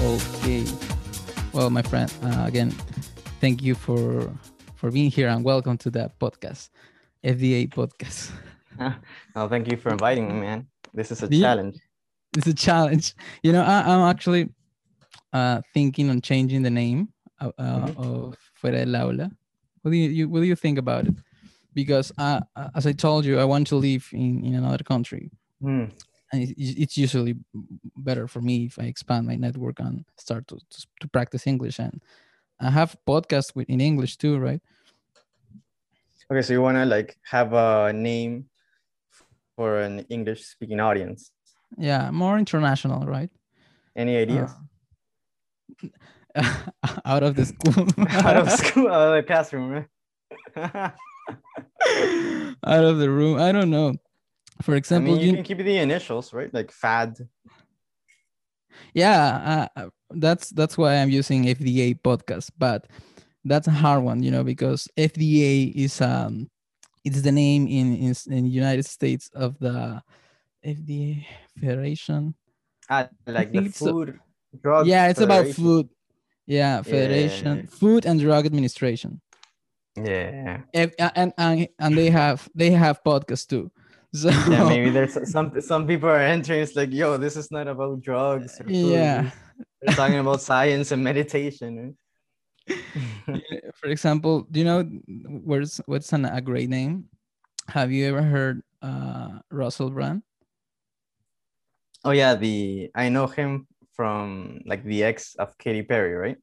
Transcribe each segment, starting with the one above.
Okay. Well, my friend, uh, again, thank you for for being here and welcome to the podcast, FDA podcast. oh, thank you for inviting me, man. This is a Yeah. challenge. It's a challenge. You know, I, I'm actually uh, thinking on changing the name uh, uh, Mhm. of Fuera del Aula. What do you, you what do you think about it? Because uh, uh, as I told you, I want to live in, in another country. Hmm. And it's usually better for me if I expand my network and start to, to, to practice English. And I have podcasts with in English too, right? Okay, so you want to like have a name for an English speaking audience. Yeah, more international, right? Any ideas? Uh, out of the school, out of school, out of the classroom, right? out of the room. I don't know. For I example, mean, you you- can keep the initials, right? Like FAD. yeah, uh, that's that's why I'm using FDA podcast, but that's a hard one, you know, because FDA is um, it's the name in in, in United States of the FDA Federation. Ah, like the a- food, drug. yeah, it's about food. Yeah, Federation, Yeah. Food and Drug Administration, Yeah. and and and, and they have they have podcasts too. So Yeah, maybe there's some some people are entering. It's like, yo, this is not about drugs. or yeah. They're talking about science and meditation. For example, do you know where's what's an, a great name? Have you ever heard uh, Russell Brand? Oh yeah, the I know him from like the ex of Katy Perry, right?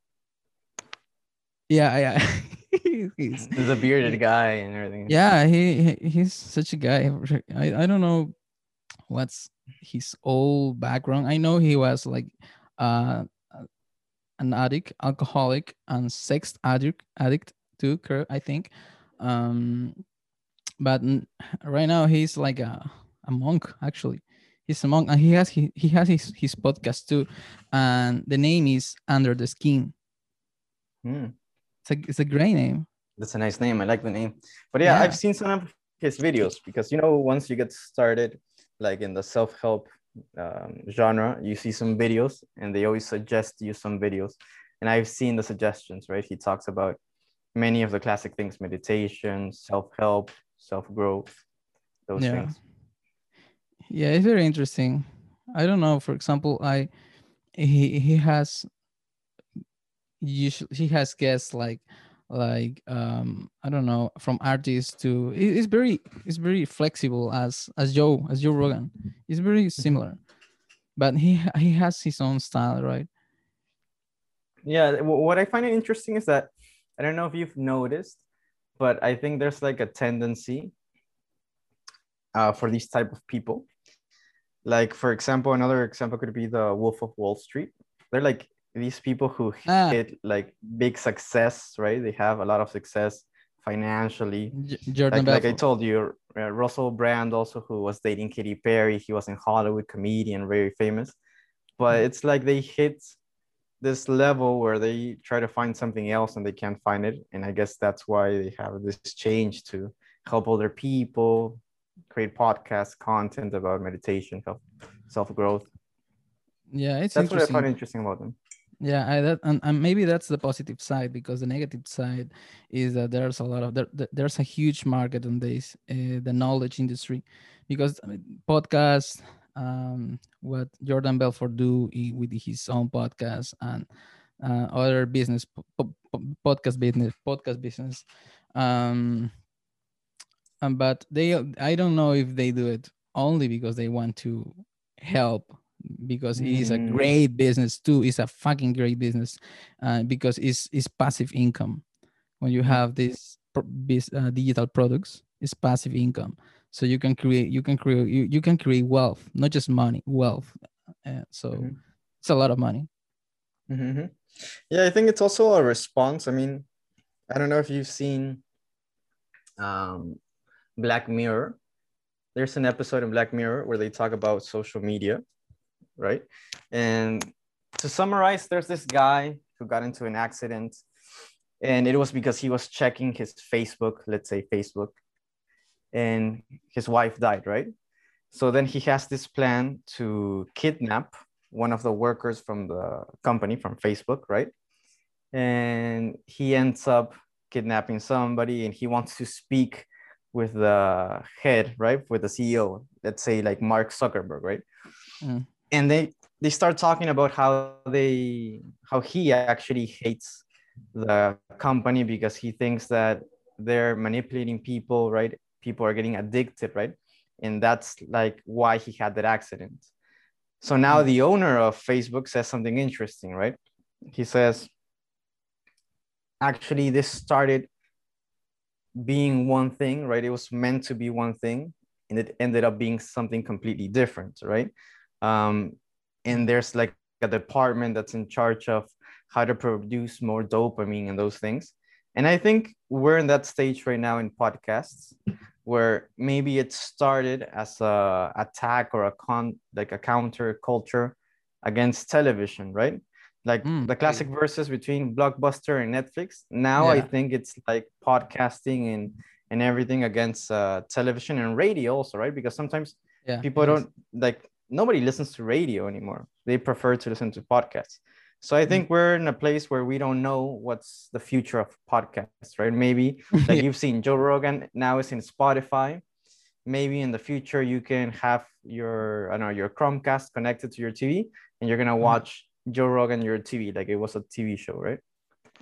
Yeah, yeah. he's, He's a bearded guy and everything. yeah, he, he he's such a guy. I, I don't know what's his old background. I know he was like uh an addict, alcoholic, and sex addict addict too, I think. Um but right now he's like a, a monk actually. He's a monk and he has he, he has his, his podcast too. And the name is Under the Skin. Hmm, It's a it's a great name. that's a nice name. I like the name. But yeah, Yeah. I've seen some of his videos because you know once you get started, like in the self help um, genre, you see some videos and they always suggest you some videos. And I've seen the suggestions. Right, he talks about many of the classic things: meditation, self help, self growth, those Yeah. things. Yeah, it's very interesting. I don't know. For example, I he he has usually he has guests like like um I don't know from artists to it- it's very it's very flexible as as Joe as Joe Rogan. It's very similar, but he he has his own style, right? Yeah, what I find interesting is that I don't know if you've noticed, but I think there's like a tendency uh, for these type of people. Like for example, another example could be the Wolf of Wall Street. They're like these people who Ah. hit like big success, right? They have a lot of success financially. J- Jordan Like, like I told you, uh, Russell Brand also who was dating Katy Perry. He was in Hollywood comedian, very famous. But Mm. it's like they hit this level where they try to find something else and they can't find it. And I guess that's why they have this change to help other people create podcast content about meditation, help self growth. yeah, it's That's what I find interesting about them. Yeah I, that and, and maybe that's the positive side because the negative side is that there's a lot of there, there- there's a huge market on this uh, the knowledge industry. Because I mean, podcasts um what jordan belfort do i- with his own podcast and uh, other business po- po- po- podcast business podcast business um um, but they i don't know if they do it only because they want to help because it is a Mm. great business too it's a fucking great business uh, because it's, it's passive income when you have bis- uh, digital products it's passive income so you can create you can create you, you can create wealth not just money wealth uh, so Mhm. it's a lot of money Mhm. Yeah, I think it's also a response. I mean, I don't know if you've seen um, Black Mirror. There's an episode in Black Mirror where they talk about social media, right? And to summarize, there's this guy who got into an accident, and it was because he was checking his Facebook, let's say Facebook, and his wife died, right? So then he has this plan to kidnap one of the workers from the company from Facebook, right? And he ends up kidnapping somebody and he wants to speak with the head, right? With the CEO, let's say like Mark Zuckerberg, right? Mm. And they they start talking about how they how he actually hates the company because he thinks that they're manipulating people, right? People are getting addicted, right? And that's like why he had that accident. So now the owner of Facebook says something interesting, right? He says, actually, this started being one thing, right? It was meant to be one thing, and it ended up being something completely different, right? Um, and there's like a department that's in charge of how to produce more dopamine and those things. And I think we're in that stage right now in podcasts where maybe it started as a attack or a con like a counter culture against television, right? Like mm, the classic yeah. verses between Blockbuster and Netflix. Now yeah. I think it's like podcasting and and everything against uh, television and radio also, right? Because sometimes yeah, people don't like nobody listens to radio anymore. They prefer to listen to podcasts. So I think mm. we're in a place where we don't know what's the future of podcasts, right? Maybe like you've seen Joe Rogan now is in Spotify. Maybe in the future you can have your I don't know your Chromecast connected to your TV and you're gonna mm. watch Joe Rogan your TV like it was a TV show, right?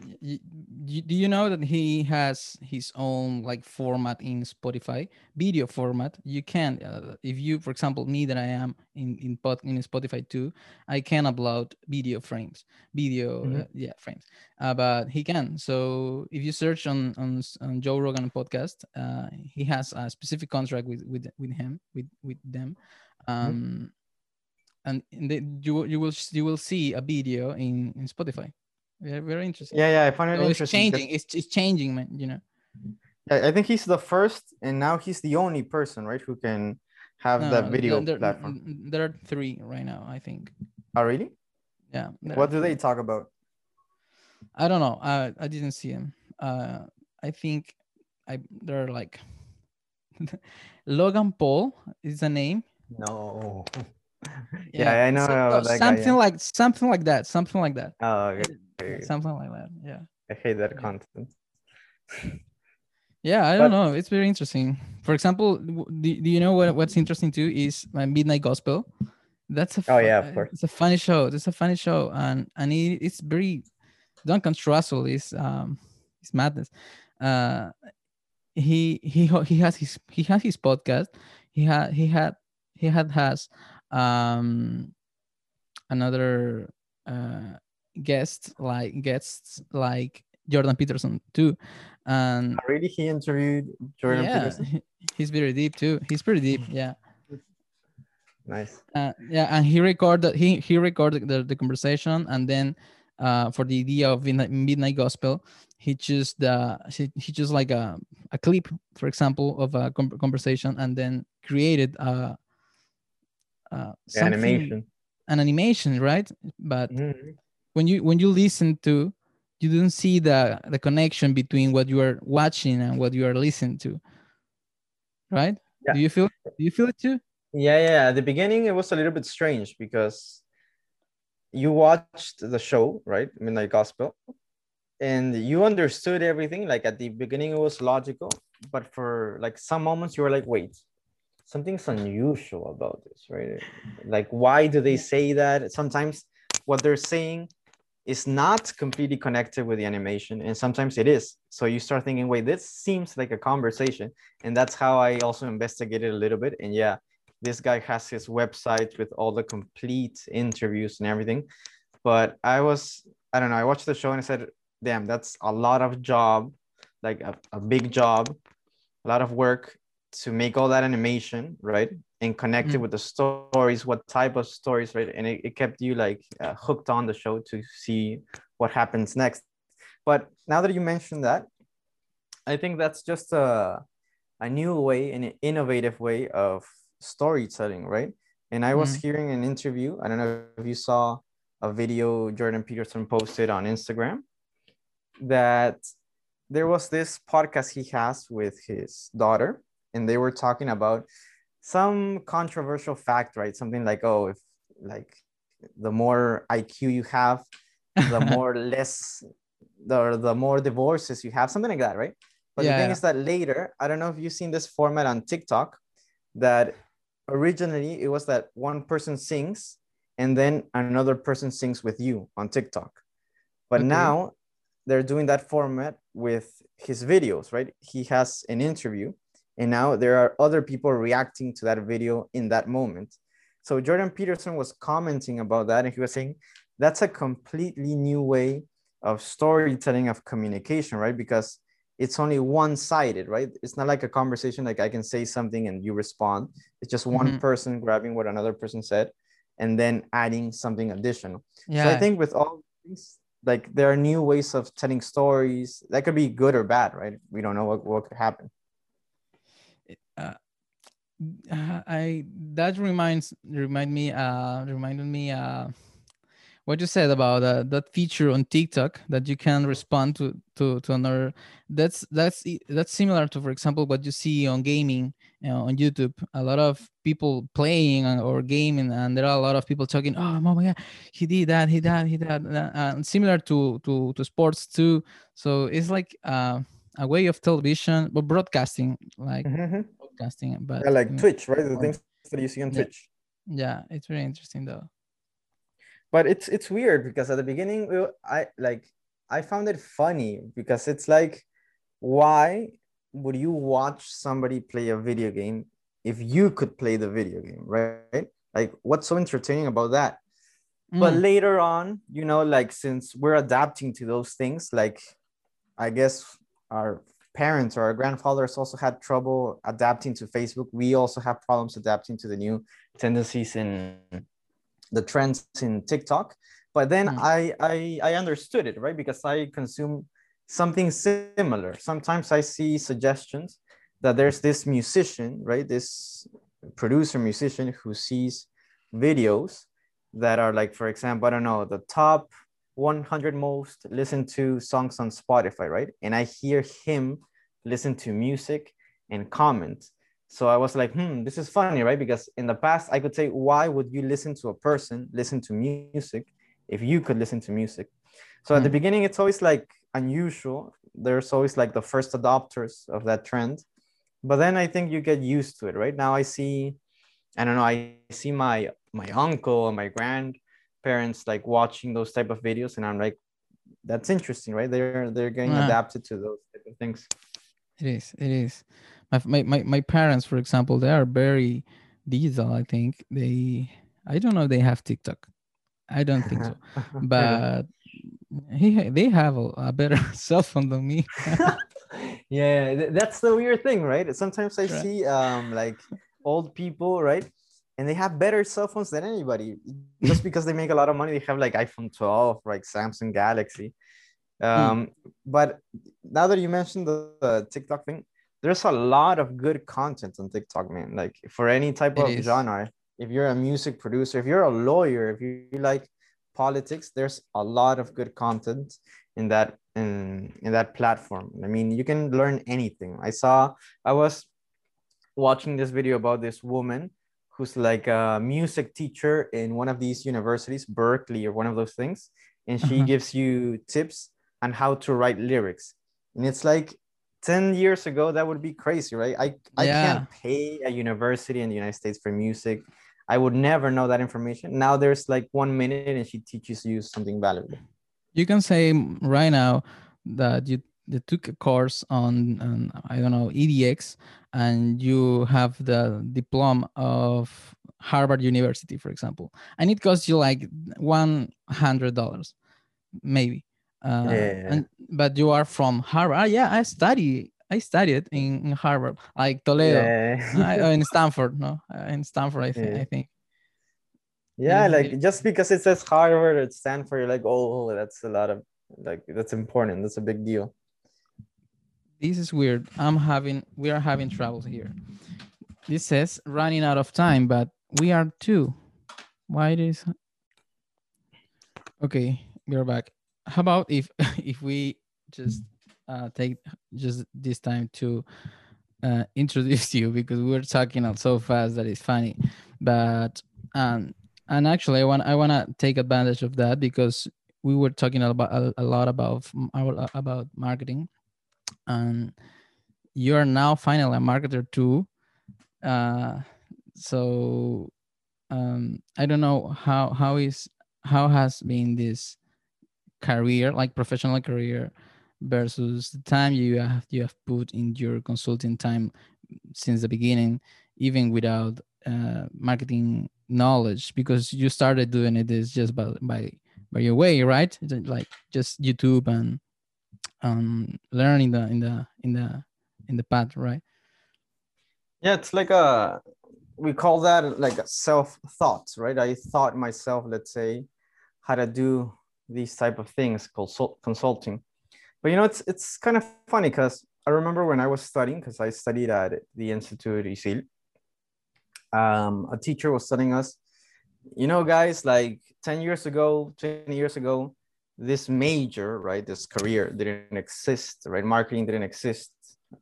Do you know that he has his own like format in spotify video format you can uh, if you for example me that i am in in, pod, in spotify too i can upload video frames video mm-hmm. uh, yeah frames uh, but he can so if you search on on, on joe rogan podcast uh, he has a specific contract with with with him with with them mm-hmm. um mm-hmm. and the, you you will you will see a video in in spotify very, very interesting. Yeah, yeah, I find it so interesting. It's changing. It's, it's changing, man. You know. Yeah, I think he's the first, and now he's the only person, right, who can have no, that video there, platform. There are three right now, I think. Oh, really? Yeah. What do they talk about? I don't know. I I didn't see him. Uh, I think I there are like Logan Paul is the name. No. yeah, yeah I know. So, something guy, yeah. like something like that. Something like that. Oh, okay. Something like that. Yeah. I hate that content. yeah, I don't know. It's very interesting. For example, do, do you know what, what's interesting too is my Midnight Gospel. That's a oh yeah, of course. It's a funny show. It's a funny show, and and it, it's very Duncan Trussell is um is madness. Uh, he he he has his he has his podcast. He had he had he had has um another uh guests like guests like Jordan Peterson too. And really he interviewed Jordan yeah, Peterson. He's very deep too. He's pretty deep. Yeah. Nice. Uh, yeah, and he recorded he he recorded the, the conversation and then uh, for the idea of midnight gospel, he chose the he, he chose like a, a clip, for example, of a conversation and then created a, a animation. an animation, right? But mm-hmm. when you when you listen to you don't see the the connection between what you are watching and what you are listening to right? Yeah. do you feel do you feel it too? Yeah yeah at the beginning it was a little bit strange because you watched the show right? Midnight gospel and you understood everything. Like at the beginning it was logical but for like some moments you were like wait something's unusual about this right? Like why do they say that? Sometimes what they're saying is not completely connected with the animation and sometimes it is. So you start thinking wait this seems like a conversation and that's how i also investigated a little bit. And yeah this guy has his website with all the complete interviews and everything. But i was i don't know i watched the show and i said damn that's a lot of job like a, a big job a lot of work to make all that animation right? And connect mm. it with the stories what type of stories right? And it, it kept you like uh, hooked on the show to see what happens next. But now that you mentioned that i think that's just a, a new way an innovative way of storytelling right? And i was mm. hearing an interview i don't know if you saw a video jordan peterson posted on instagram that there was this podcast he has with his daughter and they were talking about some controversial fact, right? Something like, oh, if like the more iq you have the more less the, the more divorces you have something like that right but Yeah, the thing yeah. is that later i don't know if you've seen this format on tiktok that originally it was that one person sings and then another person sings with you on tiktok but Okay. now they're doing that format with his videos right he has an interview and now there are other people reacting to that video in that moment so jordan peterson was commenting about that and he was saying that's a completely new way of storytelling of communication right because it's only one-sided right it's not like a conversation like i can say something and you respond it's just one Mhm. person grabbing what another person said and then adding something additional Yeah. so I think with all these, like there are new ways of telling stories that could be good or bad, right? We don't know what, what could happen. Uh, I that reminds remind me uh reminded me uh what you said about uh, that feature on TikTok that you can respond to to to another that's that's that's similar to for example what you see on gaming you know, on YouTube. A lot of people playing or gaming and there are a lot of people talking oh my god he did that he that he that uh, and similar to to to sports too. So it's like uh, a way of television but broadcasting like broadcasting but Yeah, like Twitch, right? The things that you see on Yeah. Twitch. yeah it's very interesting though But it's it's weird because at the beginning we- I like I found it funny because it's like why would you watch somebody play a video game if you could play the video game, right? Like what's so entertaining about that? but Mm. later on you know like since we're adapting to those things like i guess our parents or our grandfathers also had trouble adapting to facebook. We also have problems adapting to the new tendencies in the trends in tiktok. But then Mm. I, I i understood it right? Because i consume something similar. Sometimes i see suggestions that there's this musician right? This producer musician who sees videos that are like, for example, I don't know, the top 100 most listened to songs on Spotify, right? And I hear him listen to music and comment. So I was like, hmm, this is funny, right? Because in the past, I could say, why would you listen to a person listen to music if you could listen to music? So at the Hmm. beginning, it's always like unusual. There's always like the first adopters of that trend. But then I think you get used to it, right? Now I see I don't know, I see my my uncle and my grandparents like watching those type of videos, and I'm like, that's interesting, right? They're they're getting Yeah. adapted to those type of things. It is. It is. My, my my parents, for example, they are very digital. I think they. I don't know. if They have TikTok. I don't think so. But he, they have a, a better cell phone than me. yeah, that's the weird thing, right? Sometimes I Right. see um like old people, right? And they have better cell phones than anybody. Just because they make a lot of money, they have like iPhone 12, like Samsung Galaxy. Hmm. Um, but now that you mentioned the, the TikTok thing, there's a lot of good content on TikTok, man. Like for any type It of is. genre, if you're a music producer, if you're a lawyer, if you like politics, there's a lot of good content in that in in that platform. I mean, you can learn anything. I saw I was watching this video about this woman who's like a music teacher in one of these universities, Berkeley or one of those things, and she Uh-huh. gives you tips on how to write lyrics. And it's like 10 years ago that would be crazy, right? I I Yeah. can't pay a university in the United States for music. I would never know that information. Now there's like one minute and she teaches you something valuable. you can say right now that you, you took a course on, on I don't know EDX, and you have the diploma of Harvard University, for example, and it costs you like one hundred dollars, maybe. Uh, Yeah. and but you are from Harvard. Ah, yeah, I study. I studied in, in Harvard, like Toledo, I, uh, in Stanford. No, uh, in Stanford, I think. Yeah. I think. yeah, like just because it says Harvard or Stanford, you're like, oh, that's a lot of like that's important. That's a big deal. This is weird. I'm having we are having troubles here. This says running out of time, but we are too. Why is okay? We're back. How about if if we just uh, take just this time to uh, introduce you because we're talking out so fast that it's funny. But um, and actually i want i want to take advantage of that because we were talking about a, a lot about about marketing and you're now finally a marketer too. Uh, so um, i don't know how how is how has been this career like professional career versus the time you have you have put in your consulting time since the beginning even without uh, marketing knowledge? Because you started doing it is just by by by your way right? Like just youtube and um learning the in the in the in the path right? Yeah it's like a we call that like self thought right? I thought myself let's say how to do these type of things consult, consulting. But you know it's it's kind of funny because i remember when i was studying because i studied at the institute isil um, a teacher was telling us you know guys like 10 years ago 20 years ago this major right this career didn't exist right? Marketing didn't exist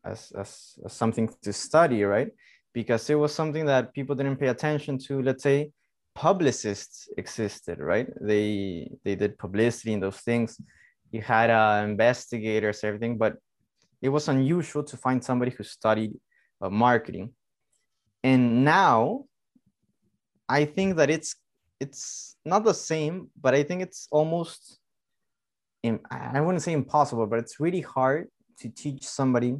as, as, as something to study right? Because it was something that people didn't pay attention to. Let's say publicists existed right? They they did publicity and those things. You had uh, investigators everything but it was unusual to find somebody who studied uh, marketing. And now i think that it's it's not the same but i think it's almost i wouldn't say impossible but it's really hard to teach somebody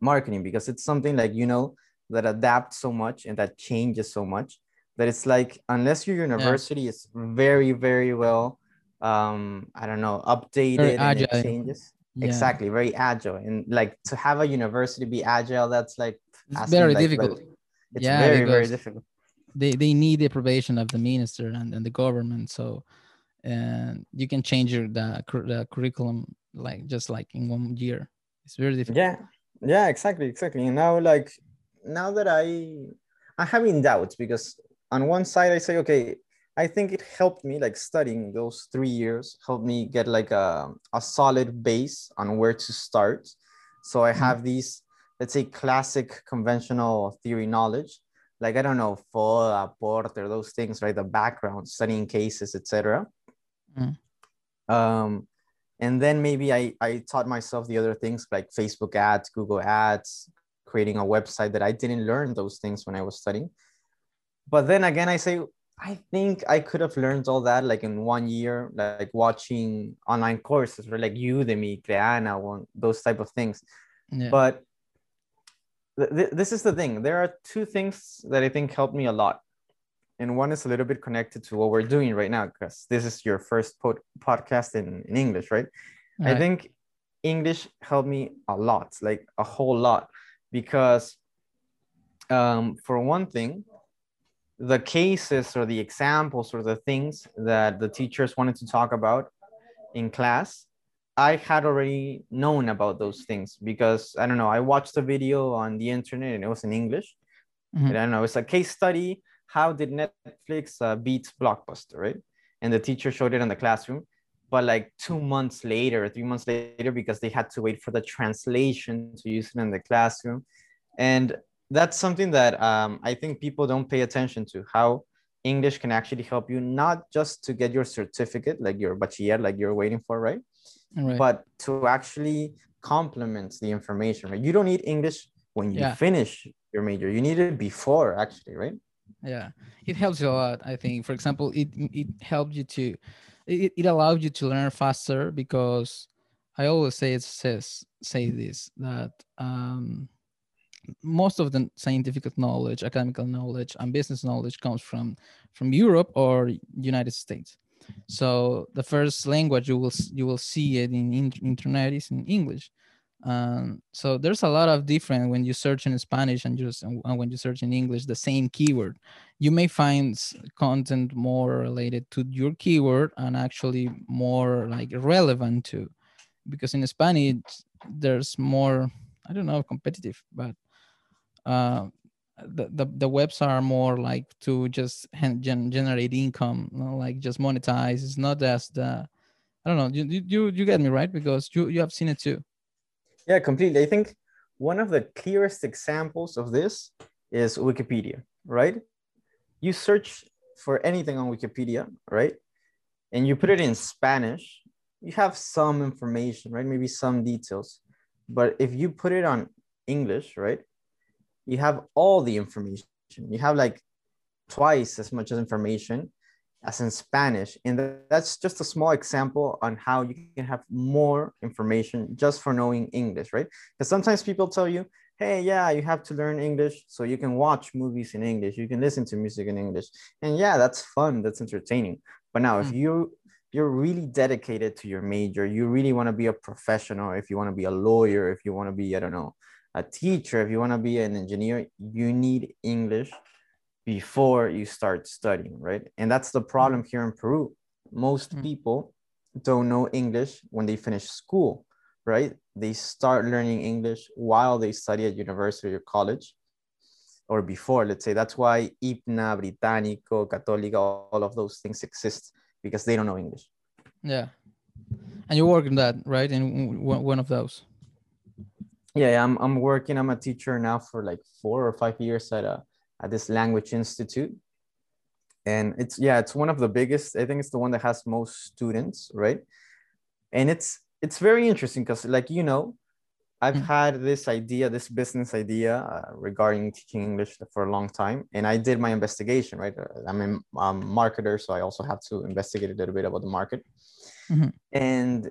marketing because it's something like you know that adapts so much and that changes so much that it's like unless your university yeah. is very very well um i don't know updated and it changes. Yeah. exactly very agile. And like to have a university be agile that's like it's very like, difficult. like, it's yeah, very very difficult. they they need the approbation of the minister and, and the government. So and you can change your the, the curriculum like just like in one year. It's very difficult yeah. Yeah exactly exactly. And now like now that i i'm having doubts because on one side i say okay i think it helped me like studying those three years helped me get like a, a solid base on where to start. So i mm-hmm. have these let's say classic conventional theory knowledge. Like i don't know for a porter those things right? The background studying cases etc mm. um and then maybe I, I taught myself the other things like facebook ads google ads creating a website that i didn't learn those things when i was studying but then again i say i think i could have learned all that like in one year like watching online courses or like udemy Crehana one those type of things yeah. but th- this is the thing there are two things that i think helped me a lot and one is a little bit connected to what we're doing right now because this is your first pod- podcast in, in english right? right i think english helped me a lot like a whole lot because um, for one thing the cases or the examples or the things that the teachers wanted to talk about in class I had already known about those things because I don't know. I watched a video on the internet and it was in English. Mm-hmm. And I don't know. It's a case study. How did Netflix uh, beat Blockbuster, right? And the teacher showed it in the classroom. But like two months later, three months later, because they had to wait for the translation to use it in the classroom. And that's something that um, I think people don't pay attention to how English can actually help you, not just to get your certificate, like your bachiller, like you're waiting for, right? right. but to actually complement the information right you don't need english when you yeah. finish your major you need it before actually right yeah. It helps you a lot i think. For example it it helped you to it, it allowed you to learn faster because i always say it says say this that um most of the scientific knowledge academic knowledge and business knowledge comes from from europe or united states. So the first language you will you will see it in, in internet is in English. Um, so there's a lot of different when you search in Spanish and just and when you search in English the same keyword, you may find content more related to your keyword and actually more like relevant to, because in Spanish there's more I don't know competitive, but uh, the, the, the webs are more like to just gen- generate income you know, like just monetize. It's not just the i don't know you, you you get me right? Because you you have seen it too yeah completely i think one of the clearest examples of this is wikipedia right you search for anything on Wikipedia, right? And you put it in Spanish, you have some information, right? Maybe some details. But if you put it on English, right? You have all the information. You have like twice as much as information as in Spanish. And that's just a small example on how you can have more information just for knowing English, right? Because sometimes people tell you, hey, yeah, you have to learn English so you can watch movies in English, you can listen to music in English. And yeah, that's fun, that's entertaining. But now, if hmm. you you're really dedicated to your major, you really want to be a professional, if you want to be a lawyer, if you want to be, I don't know, a teacher, if you want to be an engineer, you need English before you start studying, right? And that's the problem here in Peru. Most mm-hmm. people don't know English when they finish school, right? They start learning English while they study at university or college or before, let's say. That's why ICPNA, Británico, Católica, all of those things exist because they don't know English. Yeah. And you work in that, right? In one of those. Yeah, I'm, I'm working. I'm a teacher now for like four or five years at a at this language institute. And it's yeah it's one of the biggest i think it's the one that has most students right? And it's it's very interesting because like you know i've mm. had this idea this business idea uh, regarding teaching english for a long time. And i did my investigation right? Uh, i'm a um, marketer so i also have to investigate a little bit about the market. Mm-hmm. and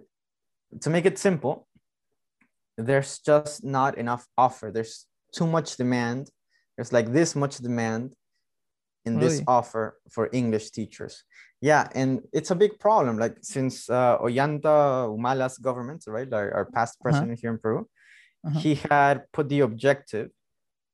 to make it simple there's just not enough offer. There's too much demand there's like this much demand in really? this offer for English teachers. Yeah, and it's a big problem. Like since uh, Ollanta Humala's government, right, our, our past uh-huh. president uh-huh. here in Peru, uh-huh. he had put the objective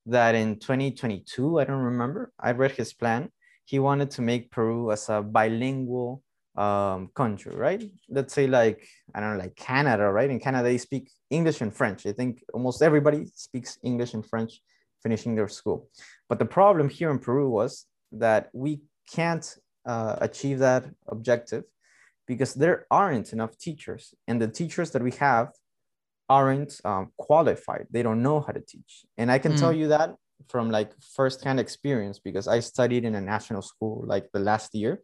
that in 2022, I don't remember, I read his plan. He wanted to make Peru as a bilingual um, country, right? Let's say like, I don't know, like Canada, right? In Canada, they speak English and French. I think almost everybody speaks English and French finishing their school. But the problem here in Peru was that we can't uh, achieve that objective because there aren't enough teachers, and the teachers that we have aren't um, qualified. They don't know how to teach, and I can mm. tell you that from like firsthand experience because I studied in a national school like the last year.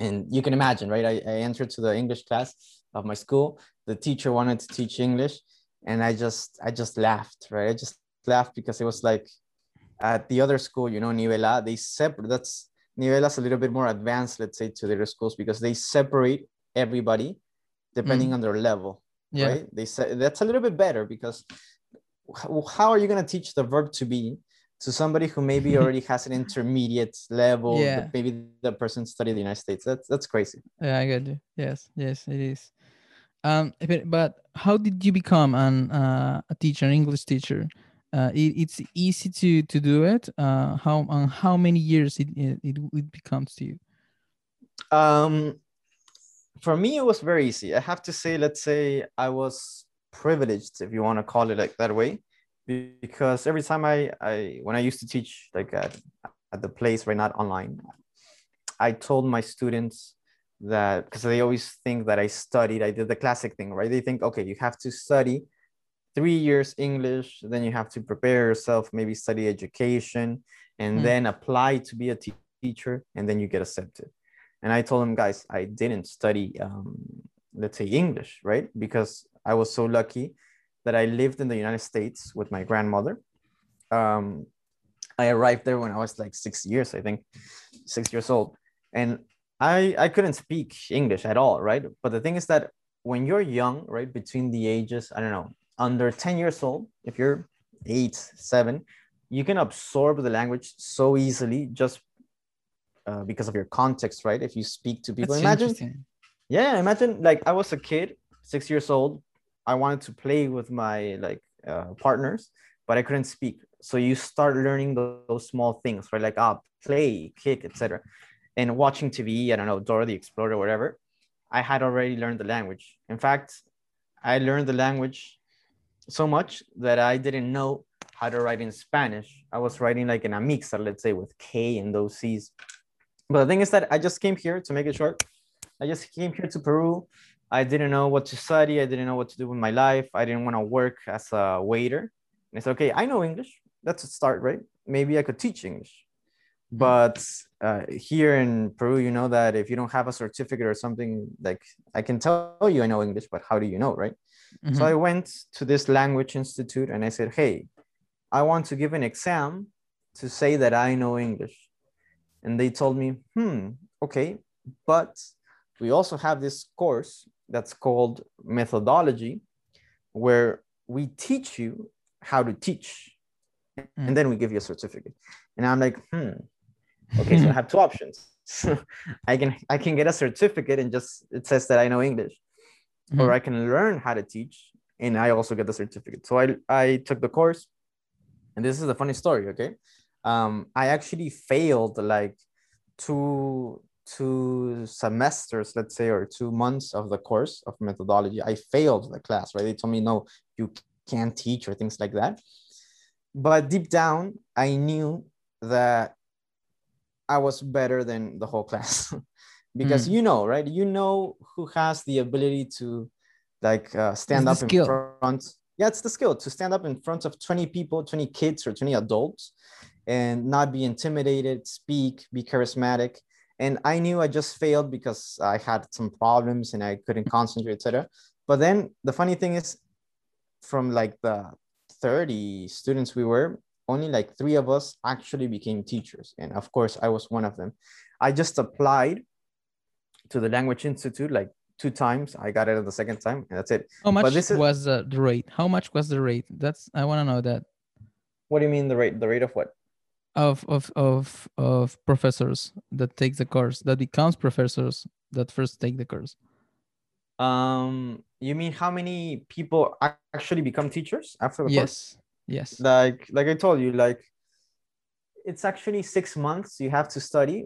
And you can imagine, right? I, I entered to the English class of my school. The teacher wanted to teach English, and I just I just laughed, right? I just laughed because it was like at the other school, you know, Nivela, they separate, that's Nivela's a little bit more advanced, let's say, to the other schools because they separate everybody depending mm. on their level. Yeah. Right. They say that's a little bit better because how are you going to teach the verb to be to somebody who maybe already has an intermediate level yeah. maybe the person studied the united states that's that's crazy yeah i get you yes yes it is um but, but how did you become an uh, a teacher an english teacher uh, it, it's easy to to do it uh, how on how many years it, it, it becomes to you? Um for me it was very easy. I have to say let's say i was privileged if you want to call it like that way because every time i i when i used to teach like at, at the place right not online i told my students that because they always think that i studied i did the classic thing right? They think okay you have to study three years English, then you have to prepare yourself, maybe study education, and mm. then apply to be a teacher, and then you get accepted. And I told them, guys, I didn't study, um, let's say, English, right? Because I was so lucky that I lived in the United States with my grandmother. Um, I arrived there when I was like six years, I think, six years old. And I, I couldn't speak English at all, right? But the thing is that when you're young, right, between the ages, I don't know, under 10 years old, if you're eight, seven, you can absorb the language so easily just uh, because of your context, right? If you speak to people, That's imagine, yeah, imagine like I was a kid, six years old. I wanted to play with my like uh, partners, but I couldn't speak. So you start learning those, those small things, right? Like ah, play, kick, etc. And watching TV, I don't know, Dora the Explorer, whatever. I had already learned the language. In fact, I learned the language so much that I didn't know how to write in Spanish. I was writing like in a mixer, let's say with K and those C's. But the thing is that I just came here to make it short. I just came here to Peru. I didn't know what to study. I didn't know what to do with my life. I didn't want to work as a waiter. And it's okay. I know English. That's a start, right? Maybe I could teach English. but uh, here in Peru, you know that if you don't have a certificate or something, like I can tell you I know English, but how do you know, right? Mhm. So I went to this language institute and I said, hey, I want to give an exam to say that I know English. And they told me, hmm, okay, but we also have this course that's called methodology, where we teach you how to teach. Mm. And then we give you a certificate. And I'm like, hmm, okay, so I have two options. I can I can get a certificate and just it says that I know English or Mhm. I can learn how to teach and I also get the certificate. So I, I took the course and this is a funny story. Okay. Um, I actually failed like two, two semesters, let's say, or two months of the course of methodology. I failed the class, right? They told me, no, you can't teach or things like that. But deep down, I knew that I was better than the whole class because Mm. you know, right? You know who has the ability to like uh, stand the up in front. Yeah, it's the skill to stand up in front of 20 people, 20 kids or 20 adults and not be intimidated, speak, be charismatic. And I knew I just failed because I had some problems and I couldn't concentrate, etc. But then the funny thing is, from like the 30 students we were, only like three of us actually became teachers. And of course, I was one of them. I just applied to the Language Institute like two times. I got it on the second time, and that's it. How much this was uh, the rate? How much was the rate? That's I want to know that What do you mean the rate? The rate of what? of of of of professors that take the course that becomes professors that first take the course. Um, you mean how many people actually become teachers after the course? Yes, yes. Like, like I told you, like it's actually six months you have to study.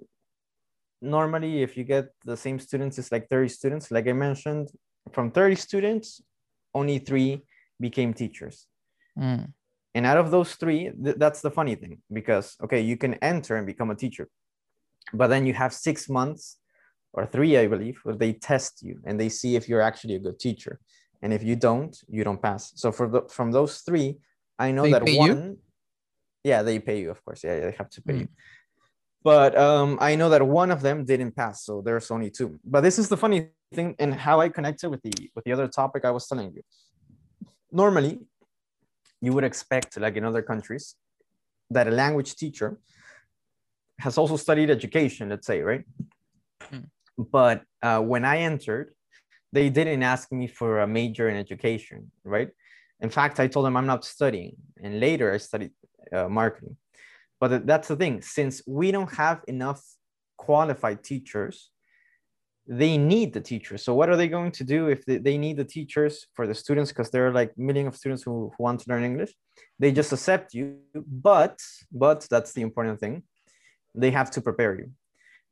Normally, if you get the same students, it's like 30 students. Like I mentioned, from 30 students, only three became teachers. Mm. And out of those three, th- that's the funny thing because, okay, you can enter and become a teacher, but then you have six months or three, I believe, where they test you and they see if you're actually a good teacher. And if you don't, you don't pass. So for the, from those three, I know They that pay you? one, yeah, they pay you, of course. Yeah, they have to pay Mm. you. But um, I know that one of them didn't pass, so there's only two. But this is the funny thing, and how I connected with the with the other topic I was telling you. Normally, you would expect, like in other countries, that a language teacher has also studied education, let's say, right? Hmm. But uh, when I entered, they didn't ask me for a major in education, right? In fact, I told them I'm not studying. And later I studied uh, marketing. But that's the thing, since we don't have enough qualified teachers, they need the teachers. So what are they going to do if they, they need the teachers for the students? Because there are like million of students who, who want to learn English. They just accept you, but but that's the important thing. They have to prepare you.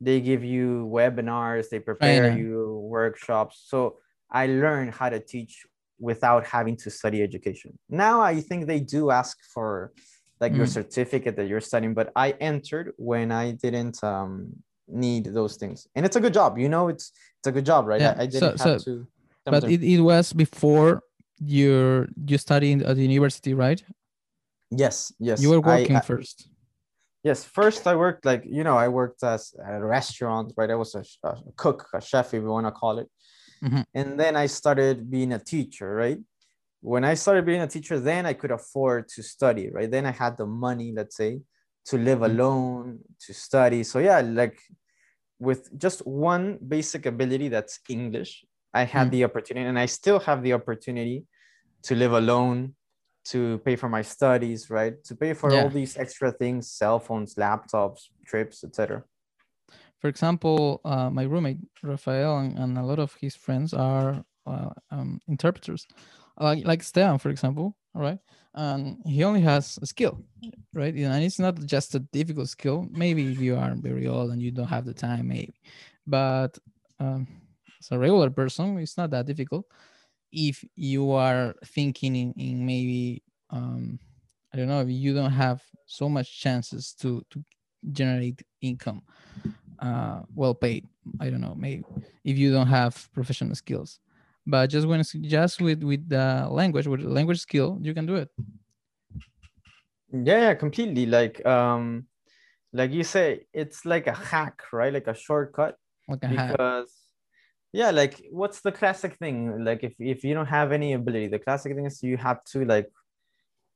They give you webinars, they prepare you workshops. So I learned how to teach without having to study education. Now I think they do ask for like your Mm. certificate that you're studying, but I entered when I didn't um, need those things, and it's a good job. You know, it's it's a good job, right? Yeah, I, I so- didn't have so- to. But it, it was before you're you studying at the university, right? yes, yes. You were working I- first. Yes, first I worked like you know I worked as at a restaurant, right? I was a, a cook, a chef, if you want to call it. Mhm. And then I started being a teacher, right? When I started being a teacher, then I could afford to study, right? Then I had the money, let's say, to live Mhm. alone, to study. So yeah, like with just one basic ability that's English, I had Mm. the opportunity, and I still have the opportunity to live alone, to pay for my studies, right? To pay for Yeah. all these extra things, cell phones, laptops, trips, etc. For example, uh, my roommate Rafael and, and a lot of his friends are uh, um, interpreters, like like Esteban, for example. Right, and he only has a skill, right? And it's not just a difficult skill. Maybe if you are very old and you don't have the time, maybe, but um, as a regular person, it's not that difficult. If you are thinking in, in maybe um, I don't know, if you don't have so much chances to to generate income uh, well paid. I don't know, maybe if you don't have professional skills, but just when it's just with with the language, with the language skill, you can do it. Yeah, yeah, completely. Like, um, like you say, it's like a hack, right? Like a shortcut. Like a hack. because yeah, like what's the classic thing? Like if if you don't have any ability, the classic thing is you have to like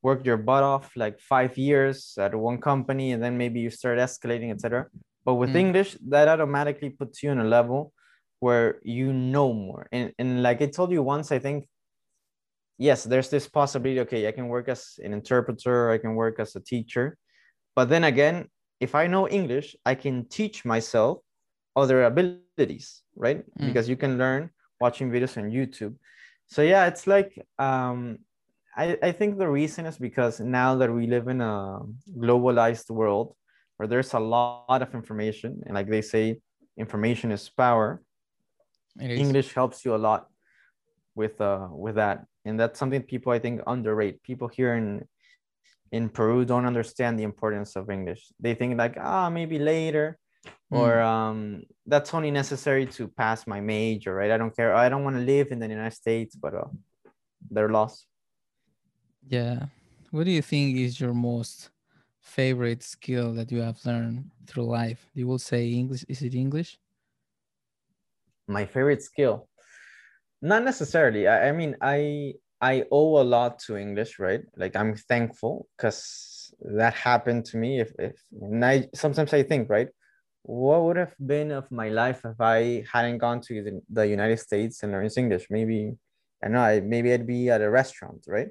work your butt off like five years at one company and then maybe you start escalating, etc. But with Mm. English, that automatically puts you on a level where you know more. And and like I told you once, I think yes, there's this possibility. Okay, I can work as an interpreter, I can work as a teacher. But then again, if I know English, I can teach myself other abilities, right? Mm. Because you can learn watching videos on YouTube. So yeah, it's like um I, I think the reason is because now that we live in a globalized world where there's a lot of information and like they say information is power. English helps you a lot with uh with that. And that's something people i think underrate. People here in in peru don't understand the importance of english. They think like ah maybe later. Or um that's only necessary to pass my major right? I don't care. I don't want to live in the united states but uh, they're lost. Yeah. What do you think is your most favorite skill that you have learned through life? You will say English. Is it English? My favorite skill. Not necessarily. I, I mean i i owe a lot to english right? Like i'm thankful because that happened to me. If if i sometimes i think right what would have been of my life if i hadn't gone to the, the united states and learned english? Maybe i know I, maybe i'd be at a restaurant right?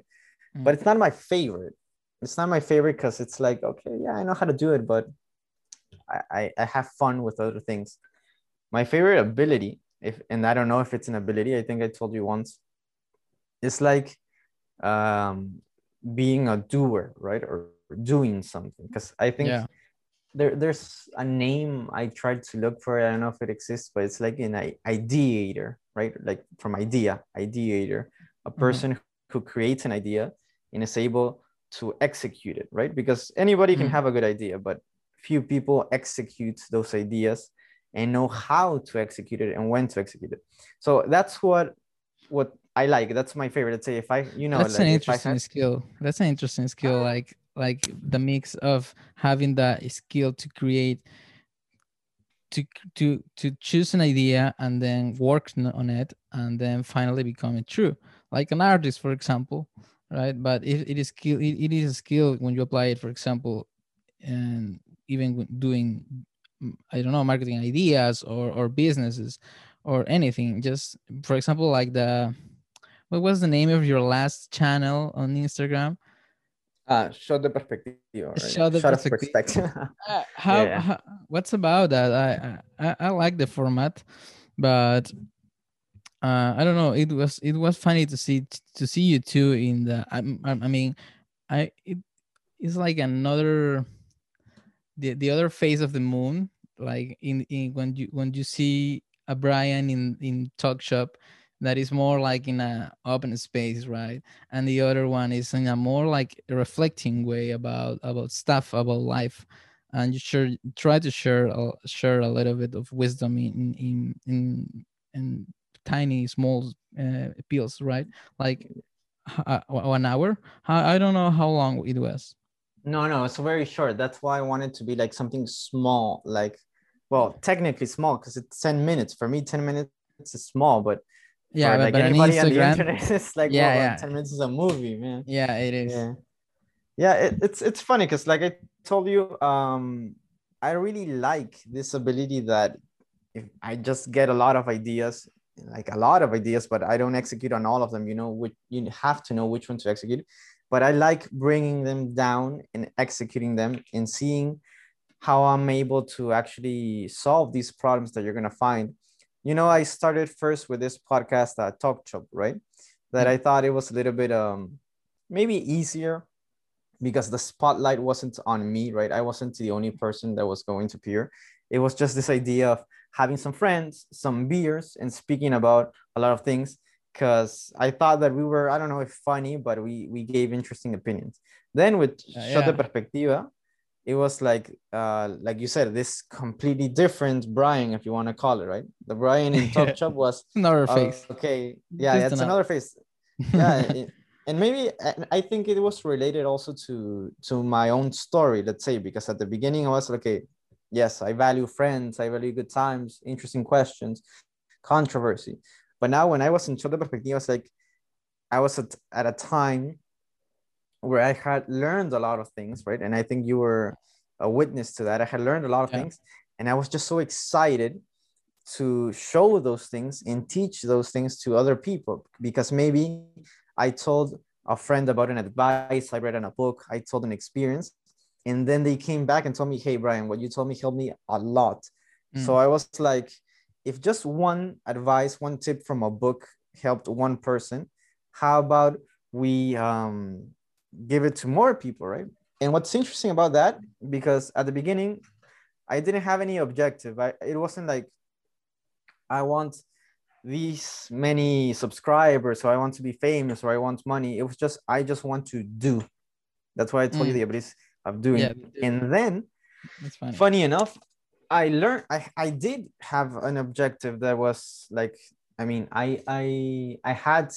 But Mm. it's not my favorite. It's not my favorite because it's like okay yeah i know how to do it but I i have fun with other things. My favorite ability if and i don't know if it's an ability. I think i told you once. It's like um being a doer right? Or doing something. Because i think Yeah. there there's a name i tried to look for. I don't know if it exists but it's like an ideator right? Like from idea ideator. A person who creates an idea and is able to execute it right? Because anybody can Mhm. have a good idea but few people execute those ideas and know how to execute it and when to execute it. So that's what what i like. That's my favorite. Let's say if i you know That's an like I interesting had- skill. That's an interesting skill. Uh-huh. Like like the mix of having that skill to create to to to choose an idea and then work on it and then finally become it true. Like an artist for example right? But it, it is skill it, it is a skill when you apply it for example and even when doing i don't know marketing ideas or or businesses or anything just for example like the what was the name of your last channel on instagram uh show the perspective right? Show the Shot perspective. perspective Uh, how, Yeah. how what's about that I, I i like the format but uh i don't know it was it was funny to see to see you two in the i, I, mean i it, it is like another the, the other face of the moon like in, in when you when you see a brian in in talk shop that is more like in a open space right? And the other one is in a more like reflecting way about about stuff about life. And you sure try to share a, share a little bit of wisdom in in in, in tiny small uh, pills right? Like uh, one hour? I don't know how long it was No, no, it's very short. That's why I wanted to be like something small, like, well, technically small because it's 10 minutes. For me, 10 minutes is small, but yeah but, like but on anybody on the internet, it's like, Yeah, well, yeah. 10 minutes is a movie, man. yeah it is Yeah. Yeah, it, it's it's funny because like I told you, um, I really like this ability that if I just get a lot of ideas, like a lot of ideas, but I don't execute on all of them. You know, which you have to know which one to execute. But I like bringing them down and executing them and seeing how I'm able to actually solve these problems that you're gonna find. You know, I started first with this podcast, uh, Talk Shop, right? That I thought it was a little bit um maybe easier because the spotlight wasn't on me, right? I wasn't the only person that was going to appear. It was just this idea of having some friends, some beers, and speaking about a lot of things. Because I thought that we were, I don't know if funny, but we we gave interesting opinions. Then with Uh, Shot de yeah. Perspectiva, it was like uh like you said, this completely different Brian, if you want to call it, right? The Brian in Talk. Shop was another uh, face okay. Yeah, Just it's another- another face. Yeah, it- and maybe I think it was related also to to my own story. Let's say because at the beginning I was like, okay, yes, I value friends, I value good times, interesting questions, controversy. But now when I was in Perspectiva, I was like, I was at, at a time where I had learned a lot of things, right? And I think you were a witness to that. I had learned a lot of yeah. things, and I was just so excited to show those things and teach those things to other people because maybe I told a friend about an advice I read in a book, I told an experience, and then they came back and told me, "Hey, Brian, what you told me helped me a lot." Mm. So I was like, if just one advice, one tip from a book helped one person, how about we um, give it to more people, right? And what's interesting about that, because at the beginning, I didn't have any objective. I, it wasn't like I want these many subscribers, so I want to be famous, or I want money. It was just I just want to do. That's why I told mm. you the ability of doing. Yeah, and then, funny enough, I learned. I I did have an objective that was like. I mean, I I I had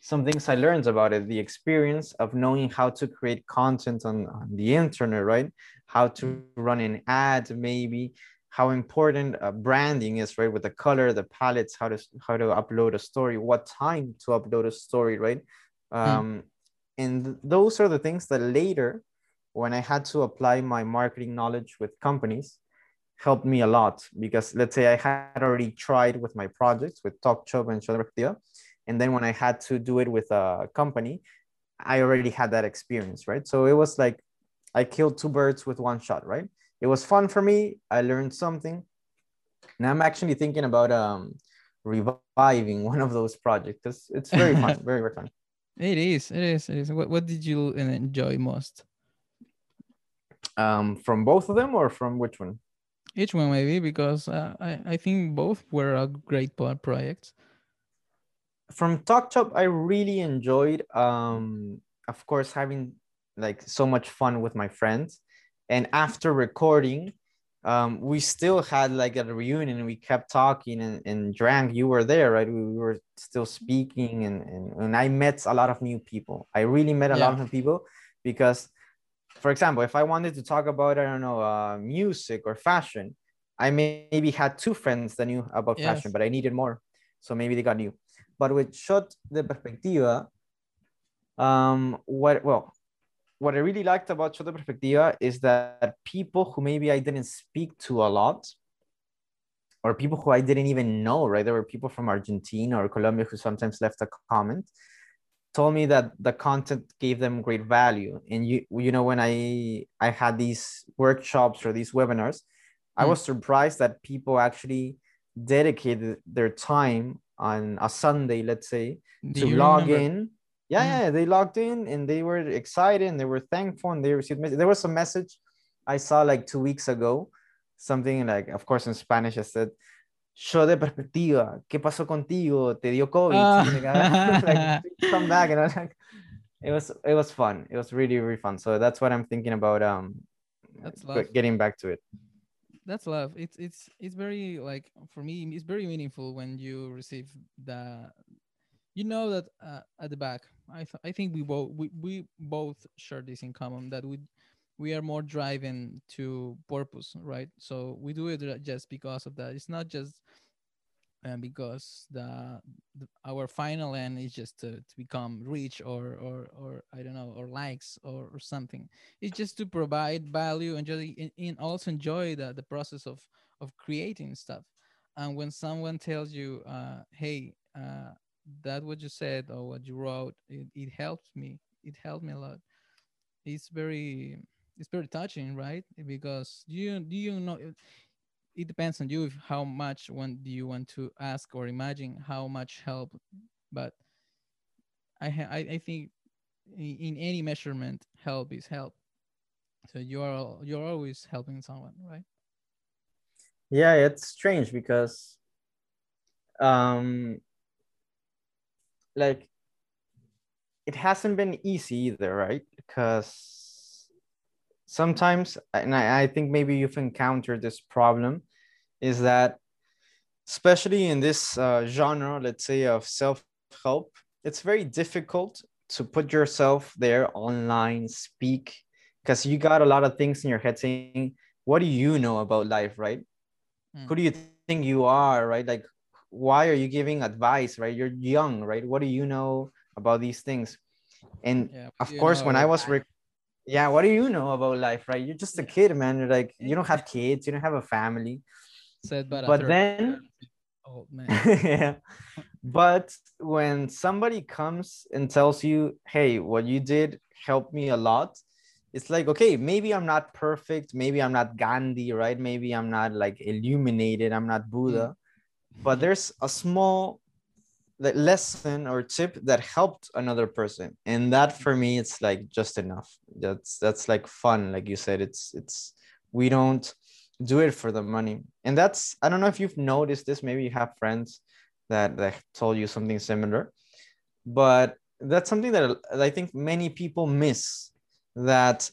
some things I learned about it, the experience of knowing how to create content on, on the internet, right? How to run an ad, maybe how important uh, branding is, right? With the color, the palettes, how to how to upload a story, what time to upload a story, right? Hmm. Um, mm. And those are the things that later, when I had to apply my marketing knowledge with companies, helped me a lot because let's say I had already tried with my projects with TalkShop and de and then when I had to do it with a company, I already had that experience, right? So it was like I killed two birds with one shot, right? it was fun for me. I learned something. Now I'm actually thinking about um reviving one of those projects because it's very fun, very very fun. It is. It is. It is. What What did you enjoy most? Um, from both of them or from which one? Each one maybe because uh, I I think both were a great projects. From TalkShop, I really enjoyed. Um, of course, having like so much fun with my friends and after recording um, we still had like a reunion we kept talking and, and drank you were there right we, we were still speaking and, and, and i met a lot of new people i really met a yeah. lot of people because for example if i wanted to talk about i don't know uh, music or fashion i may, maybe had two friends that knew about yes. fashion but i needed more so maybe they got new but with shot de perspectiva um what well what I really liked about Shot de Perspectiva is that people who maybe I didn't speak to a lot, or people who I didn't even know, right? There were people from Argentina or Colombia who sometimes left a comment, told me that the content gave them great value. And you, you know, when I I had these workshops or these webinars, mm. I was surprised that people actually dedicated their time on a Sunday, let's say, Do to log remember? in yeah, mm. yeah, they logged in and they were excited and they were thankful and they received message. There was a message I saw like two weeks ago, something like, of course, in Spanish, I said, shot de perspectiva, ¿qué pasó contigo? ¿Te dio COVID? Uh. like, come back. And I was like, it was, it was fun. It was really, really fun. So that's what I'm thinking about um, that's love. getting back to it. That's love. It's, it's, it's very like, for me, it's very meaningful when you receive the, you know that uh, at the back I, th- I think we both we, we both share this in common that we we are more driven to purpose right? So we do it just because of that. It's not just uh, because the, the, our final end is just to, to become rich or or or i don't know or likes or, or something. It's just to provide value and just and also enjoy the, the process of of creating stuff. And when someone tells you uh, hey uh, that what you said or what you wrote it, it helps me it helped me a lot it's very it's very touching right? Because you do you know it, it depends on you how much one do you want to ask or imagine how much help but i I, I think in, in any measurement help is help. So you are you're always helping someone right? Yeah it's strange because um like it hasn't been easy either, right? Because sometimes, and I, I think maybe you've encountered this problem, is that especially in this uh, genre, let's say of self help, it's very difficult to put yourself there online, speak, because you got a lot of things in your head saying, what do you know about life, right? Mm. Who do you think you are, right? Like, why are you giving advice, right? You're young, right? What do you know about these things? And yeah, of course, when I was, re- yeah, what do you know about life, right? You're just a kid, man. You're like, you don't have kids, you don't have a family. Said, but, but then, old man. yeah. But when somebody comes and tells you, hey, what you did helped me a lot, it's like okay maybe i'm not perfect maybe i'm not gandhi right maybe i'm not like illuminated i'm not buddha mm. but there's a small lesson or tip that helped another person. And that for me it's like just enough. That's that's like fun. Like you said it's it's we don't do it for the money. And that's i don't know if you've noticed this. Maybe you have friends that that told you something similar. But that's something that i think many people miss that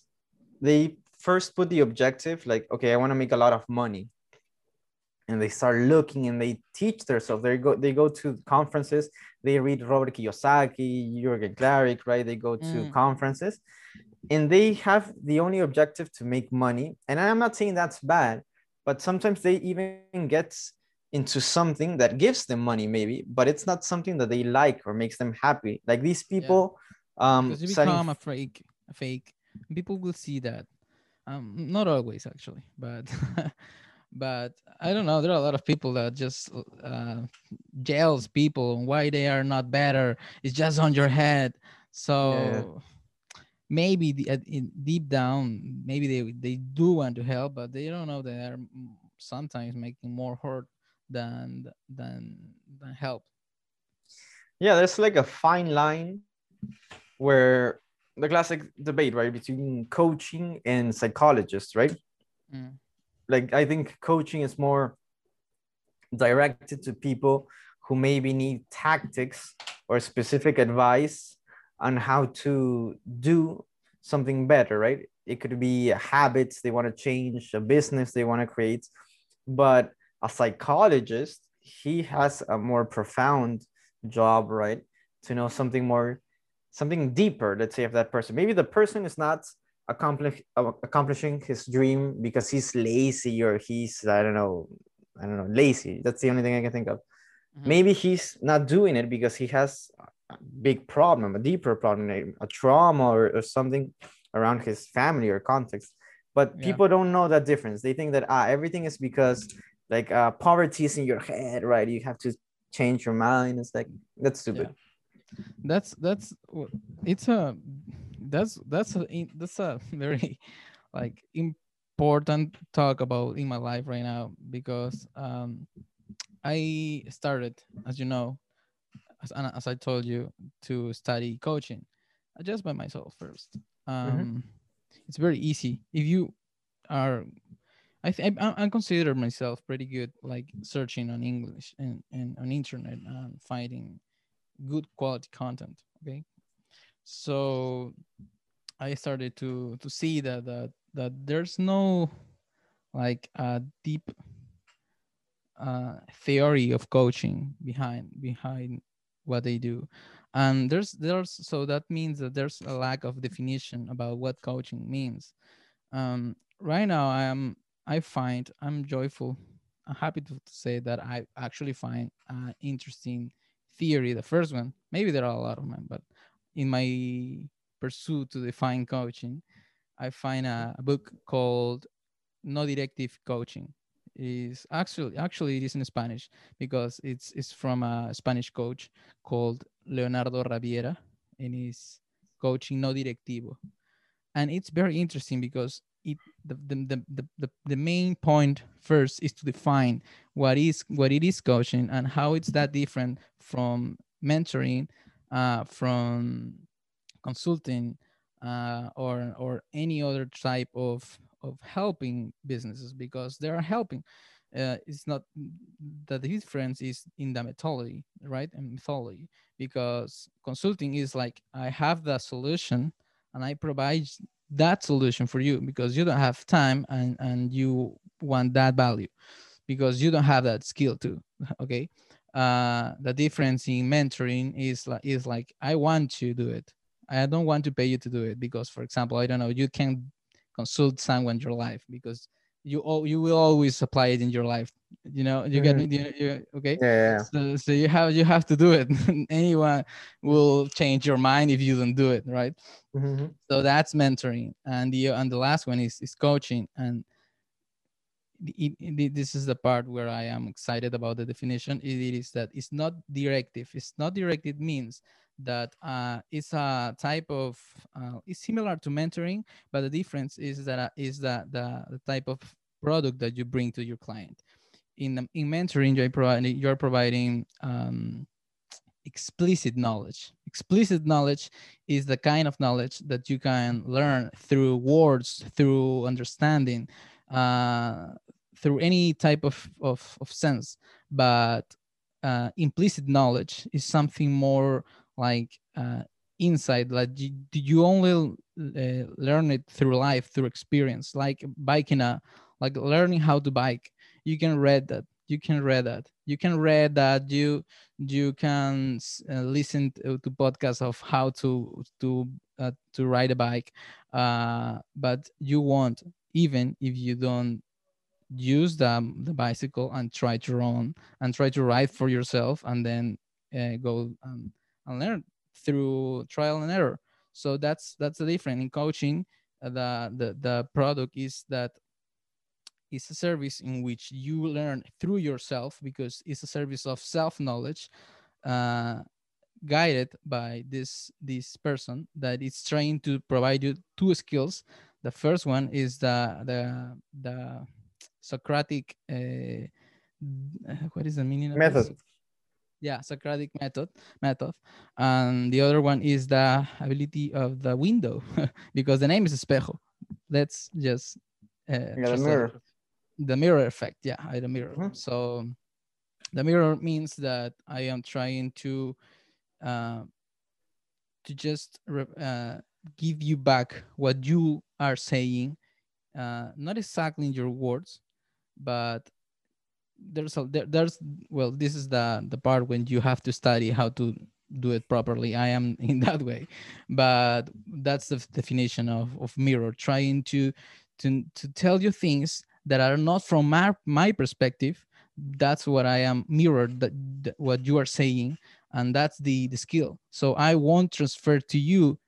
they first put the objective like okay i want to make a lot of money and they start looking and they teach themselves. They go they go to conferences. They read robert kiyosaki jürgen klarić right? They go to mm. conferences. And they have the only objective to make money. And i'm not saying that's bad but sometimes they even get into something that gives them money maybe but it's not something that they like or makes them happy. Like these people yeah. um because you become a fake fake people will see that. Um not always actually but but i don't know there are a lot of people that just uh jails people and why they are not better it's just on your head so yeah. maybe the, uh, in, deep down maybe they they do want to help but they don't know they are sometimes making more hurt than than than help yeah there's like a fine line where the classic debate, right, between coaching and psychologists, right? Mm. Like I think coaching is more directed to people who maybe need tactics or specific advice on how to do something better, right? It could be habits they want to change, a business they want to create. But a psychologist, he has a more profound job, right? To know something more something deeper let's say of that person maybe the person is not accomplish, uh, accomplishing his dream because he's lazy or he's i don't know i don't know lazy. That's the only thing i can think of. Mm-hmm. maybe he's not doing it because he has a big problem a deeper problem a trauma or, or something around his family or context. But yeah. people don't know that difference. They think that ah everything is because like uh, poverty is in your head right? You have to change your mind. It's like that's stupid. Yeah. That's that's it's a that's that's a that's a very like important talk about in my life right now because um i started as you know as, as i told you to study coaching uh, just by myself first mm-hmm. um mm-hmm. it's very easy if you are I think I, consider myself pretty good, like searching on English and, and on internet and finding good quality content okay so i started to to see that that that there's no like a deep uh, theory of coaching behind behind what they do. And there's there's so that means that there's a lack of definition about what coaching means. Um, right now i am i find i'm joyful. I'm happy to, say that i actually find uh, interesting theory, the first one, maybe there are a lot of them, but in my pursuit to define coaching, I find a, a book called No Directive Coaching. Is actually actually it is in Spanish because it's it's from a Spanish coach called Leonardo Ravier and he's coaching no directivo. And it's very interesting because it the, the, the, the, the main point first is to define what is what it is coaching and how it's that different from mentoring uh, from consulting uh, or or any other type of of helping businesses because they are helping. Uh, it's not that the difference is in the methodology right? And methodology because consulting is like i have the solution and i provide that solution for you because you don't have time and and you want that value because you don't have that skill too okay uh the difference in mentoring is like is like i want to do it I don't want to pay you to do it because, for example, I don't know, you can consult someone in your life because you all you will always apply it in your life. You know, you Mhm. get you, you, okay. Yeah, yeah. So, so you have you have to do it. Anyone will change your mind if you don't do it, right? Mhm. so that's mentoring and the and the last one is is coaching and it, it- this is the part where i am excited about the definition. It, is that it's not directive. It's not directive means that uh, it's a type of uh, it's similar to mentoring but the difference is that uh, is that the, the type of product that you bring to your client. In in mentoring you're providing you're providing um, explicit knowledge. Explicit knowledge is the kind of knowledge that you can learn through words through understanding uh, through any type of, of, of sense but uh, implicit knowledge is something more like uh, insight like you, you only uh, learn it through life through experience? Like biking a like learning how to bike you can read that you can read that. You can read that you you can uh, listen to, to podcasts of how to to uh, to ride a bike uh, but you won't even if you don't use the, the bicycle and try to run and try to ride for yourself and then uh, go and, and learn through trial and error. So that's that's the difference. In coaching uh, the, the the product is that it's a service in which you learn through yourself because it's a service of self knowledge uh, guided by this this person that is trying to provide you two skills. The first one is the the the socratic uh, what is the meaning of this? Method. yeah socratic method method and the other one is the ability of the window because the name is espejo let's just uh, Yeah, the mirror. the mirror effect yeah I- the mirror Mhm. so the mirror means that i am trying to uh, to just uh, give you back what you are saying uh, not exactly in your words but there's a there, there's well this is the the part when you have to study how to do it properly. I am in that way. But that's the definition of of mirror trying to to to tell you things that are not from my, my perspective. That's what i am mirrored that, that what you are saying and that's the the skill. So i won't transfer to you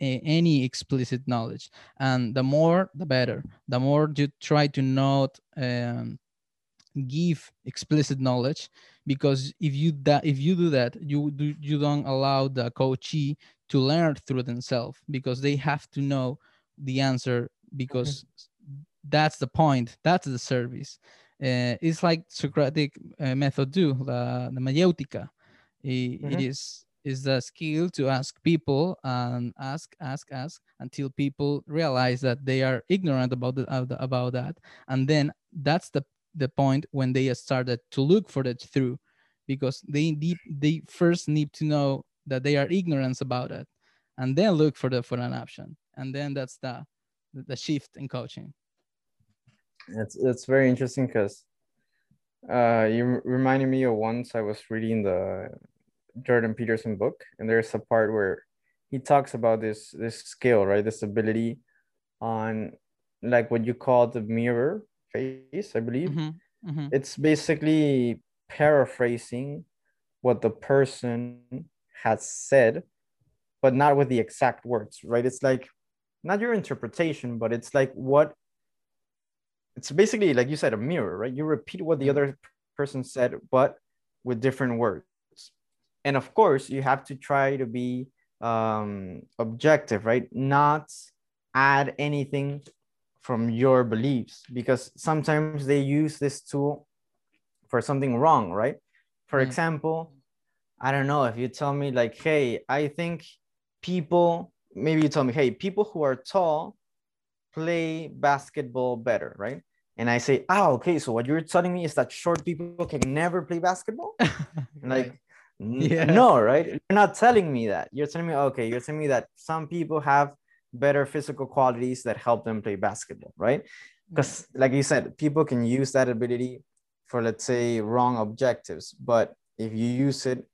any explicit knowledge. And the more the better. The more you try to not um, give explicit knowledge because if you that if you do that you do you don't allow the coachee to learn through themselves because they have to know the answer because that's the point that's the service. Uh, it's like socratic uh, method do the, the mayeutica I- it Mhm. is is the skill to ask people and ask ask ask until people realize that they are ignorant about the, about that. And then that's the the point when they started to look for the through because they need they first need to know that they are ignorant about it and then look for the for an option. And then that's the the shift in coaching. It's it's very interesting because uh, you reminded me of once I was reading the Jordan Peterson book, and there's a part where he talks about this this skill, right? This ability on like what you call the mirror face, I believe. Mhm, mhm. It's basically paraphrasing what the person has said, but not with the exact words, right? It's like not your interpretation, but it's like what it's basically like you said, a mirror, right? You repeat what the other person said, but with different words. And of course, you have to try to be um, objective, right? Not add anything from your beliefs because sometimes they use this tool for something wrong, right? For Mm. example, I don't know if you tell me like, hey, I think people, maybe you tell me, hey, people who are tall play basketball better, right? And I say, oh, okay, so what you're telling me is that short people can never play basketball? Like, Yeah. no, right? You're not telling me that. You're telling me, okay, you're telling me that some people have better physical qualities that help them play basketball, right? Because, like you said, people can use that ability for, let's say, wrong objectives. But if you use it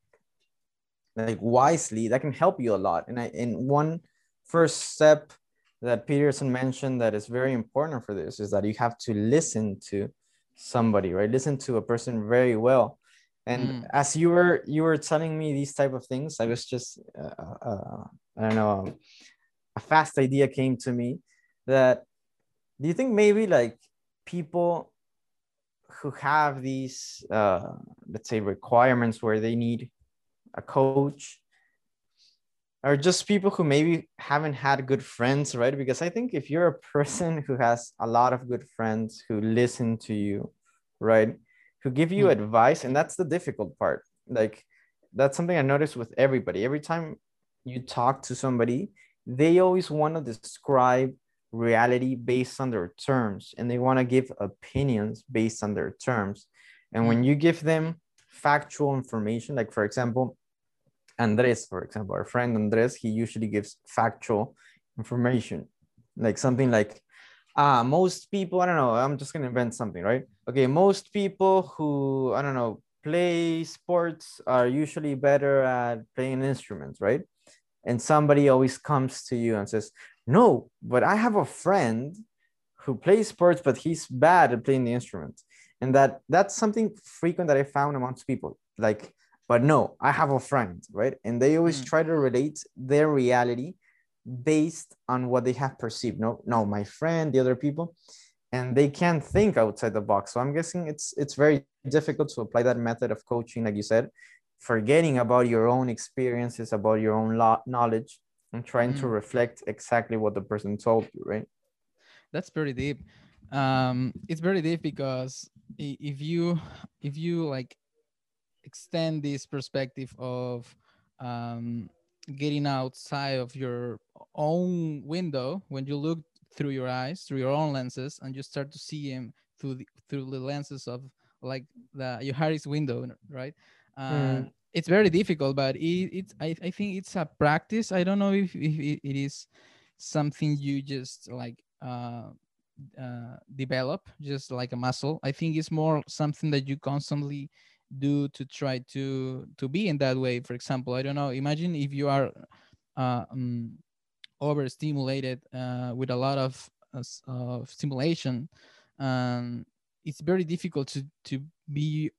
like wisely that can help you a lot and i in one first step that peterson mentioned that is very important for this is that you have to listen to somebody right listen to a person very well and mm. as you were you were telling me these type of things i was just uh, uh, i don't know um, a fast idea came to me that do you think maybe like people who have these uh, let's say requirements where they need a coach are just people who maybe haven't had good friends right because i think if you're a person who has a lot of good friends who listen to you right who give you mm-hmm. advice and that's the difficult part like that's something i noticed with everybody every time you talk to somebody they always want to describe reality based on their terms and they want to give opinions based on their terms and when hmm. you give them factual information like for example andres for example our friend andres he usually gives factual information like something like ah most people i don't know i'm just going to invent something right? Okay most people who i don't know play sports are usually better at playing instruments right? And somebody always comes to you and says no but i have a friend who plays sports but he's bad at playing the instrument and that that's something frequent that i found amongst people like but no i have a friend right? And they always mm. try to relate their reality based on what they have perceived no no my friend the other people and they can't think outside the box so i'm guessing it's it's very difficult to apply that method of coaching like you said forgetting about your own experiences, about your own knowledge, and trying mm. to reflect exactly what the person told you, right? That's pretty deep. Um, it's very deep because if you if you like extend this perspective of um, getting outside of your own window when you look through your eyes through your own lenses and you start to see him through the through the lenses of like the Johari window right? Mm. it's very difficult but it, it's I, I think it's a practice. I don't know if, if it is something you just like uh, uh, develop just like a muscle. I think it's more something that you constantly do to try to to be in that way. For example i don't know imagine if you are uh, um, overstimulated uh, with a lot of uh, stimulation um, it's very difficult to to be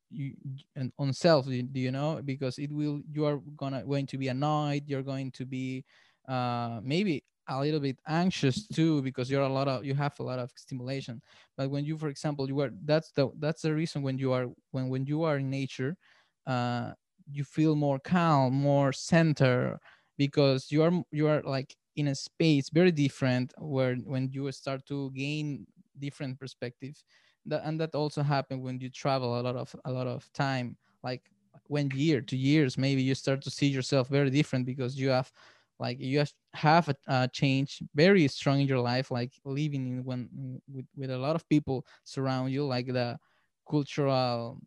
and on self do you know? Because it will you are gonna going to be annoyed you're going to be uh maybe a little bit anxious too because you're a lot of you have a lot of stimulation. But when you for example you are that's the that's the reason when you are when when you are in nature uh you feel more calm more center because you are you are like in a space very different where when you start to gain different perspectives that and that also happened when you travel a lot of a lot of time like one year two years maybe you start to see yourself very different because you have like you have, a, a change very strong in your life like living in when with, with a lot of people surround you like the cultural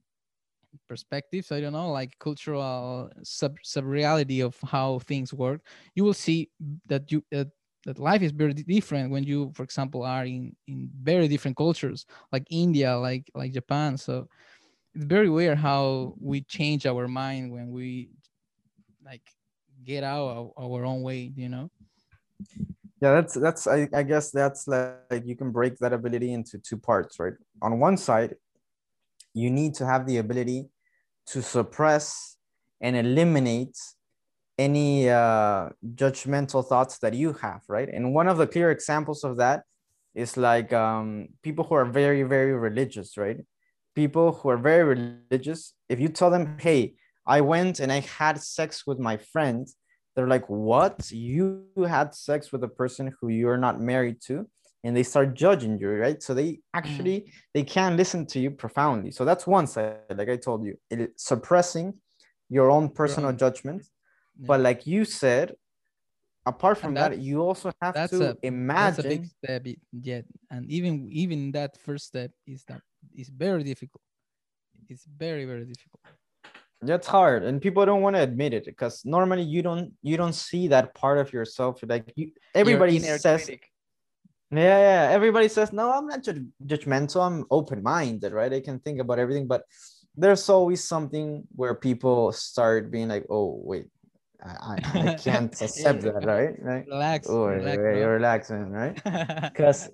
perspectives i don't know like cultural sub sub reality of how things work. You will see that you uh, that life is very different when you for example are in in very different cultures like india like like japan. So it's very weird how we change our mind when we like get out our own way you know yeah that's that's i, I guess that's like, like you can break that ability into two parts right on one side you need to have the ability to suppress and eliminate any uh, judgmental thoughts that you have, right? And one of the clear examples of that is like um, people who are very, very religious, right? People who are very religious, if you tell them, hey, I went and I had sex with my friend, they're like, what? You had sex with a person who you're not married to? And they start judging you, right? So they actually, mm. they can't listen to you profoundly. So that's one side, like I told you, it, suppressing your own personal judgment but like you said, apart from that, you also have to a, imagine. That's a big step yet, and even even that first step is that is very difficult. It's very very difficult. That's hard, and people don't want to admit it because normally you don't you don't see that part of yourself. Like you, everybody says. Critic. Yeah, yeah. Everybody says, no, I'm not judgmental. I'm open minded, right? I can think about everything. But there's always something where people start being like, oh, wait, I, I can't accept that, right? Right. Relax. Oh, relax, you're relaxing, right? Because,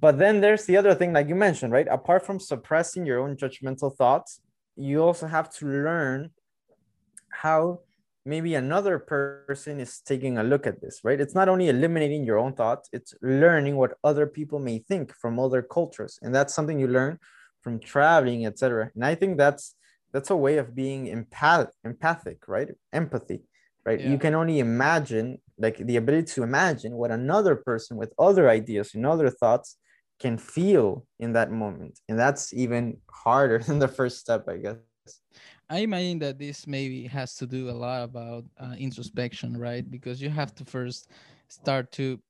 but then there's the other thing, like you mentioned, right? Apart from suppressing your own judgmental thoughts, you also have to learn how maybe another person is taking a look at this, right? It's not only eliminating your own thoughts, it's learning what other people may think from other cultures. And that's something you learn from traveling, etc. And I think that's that's a way of being empath- empathic, right? Empathy, right? Yeah. You can only imagine, like the ability to imagine what another person with other ideas and other thoughts can feel in that moment. And that's even harder than the first step, I guess. I imagine that this maybe has to do a lot about uh, introspection, right? Because you have to first start to,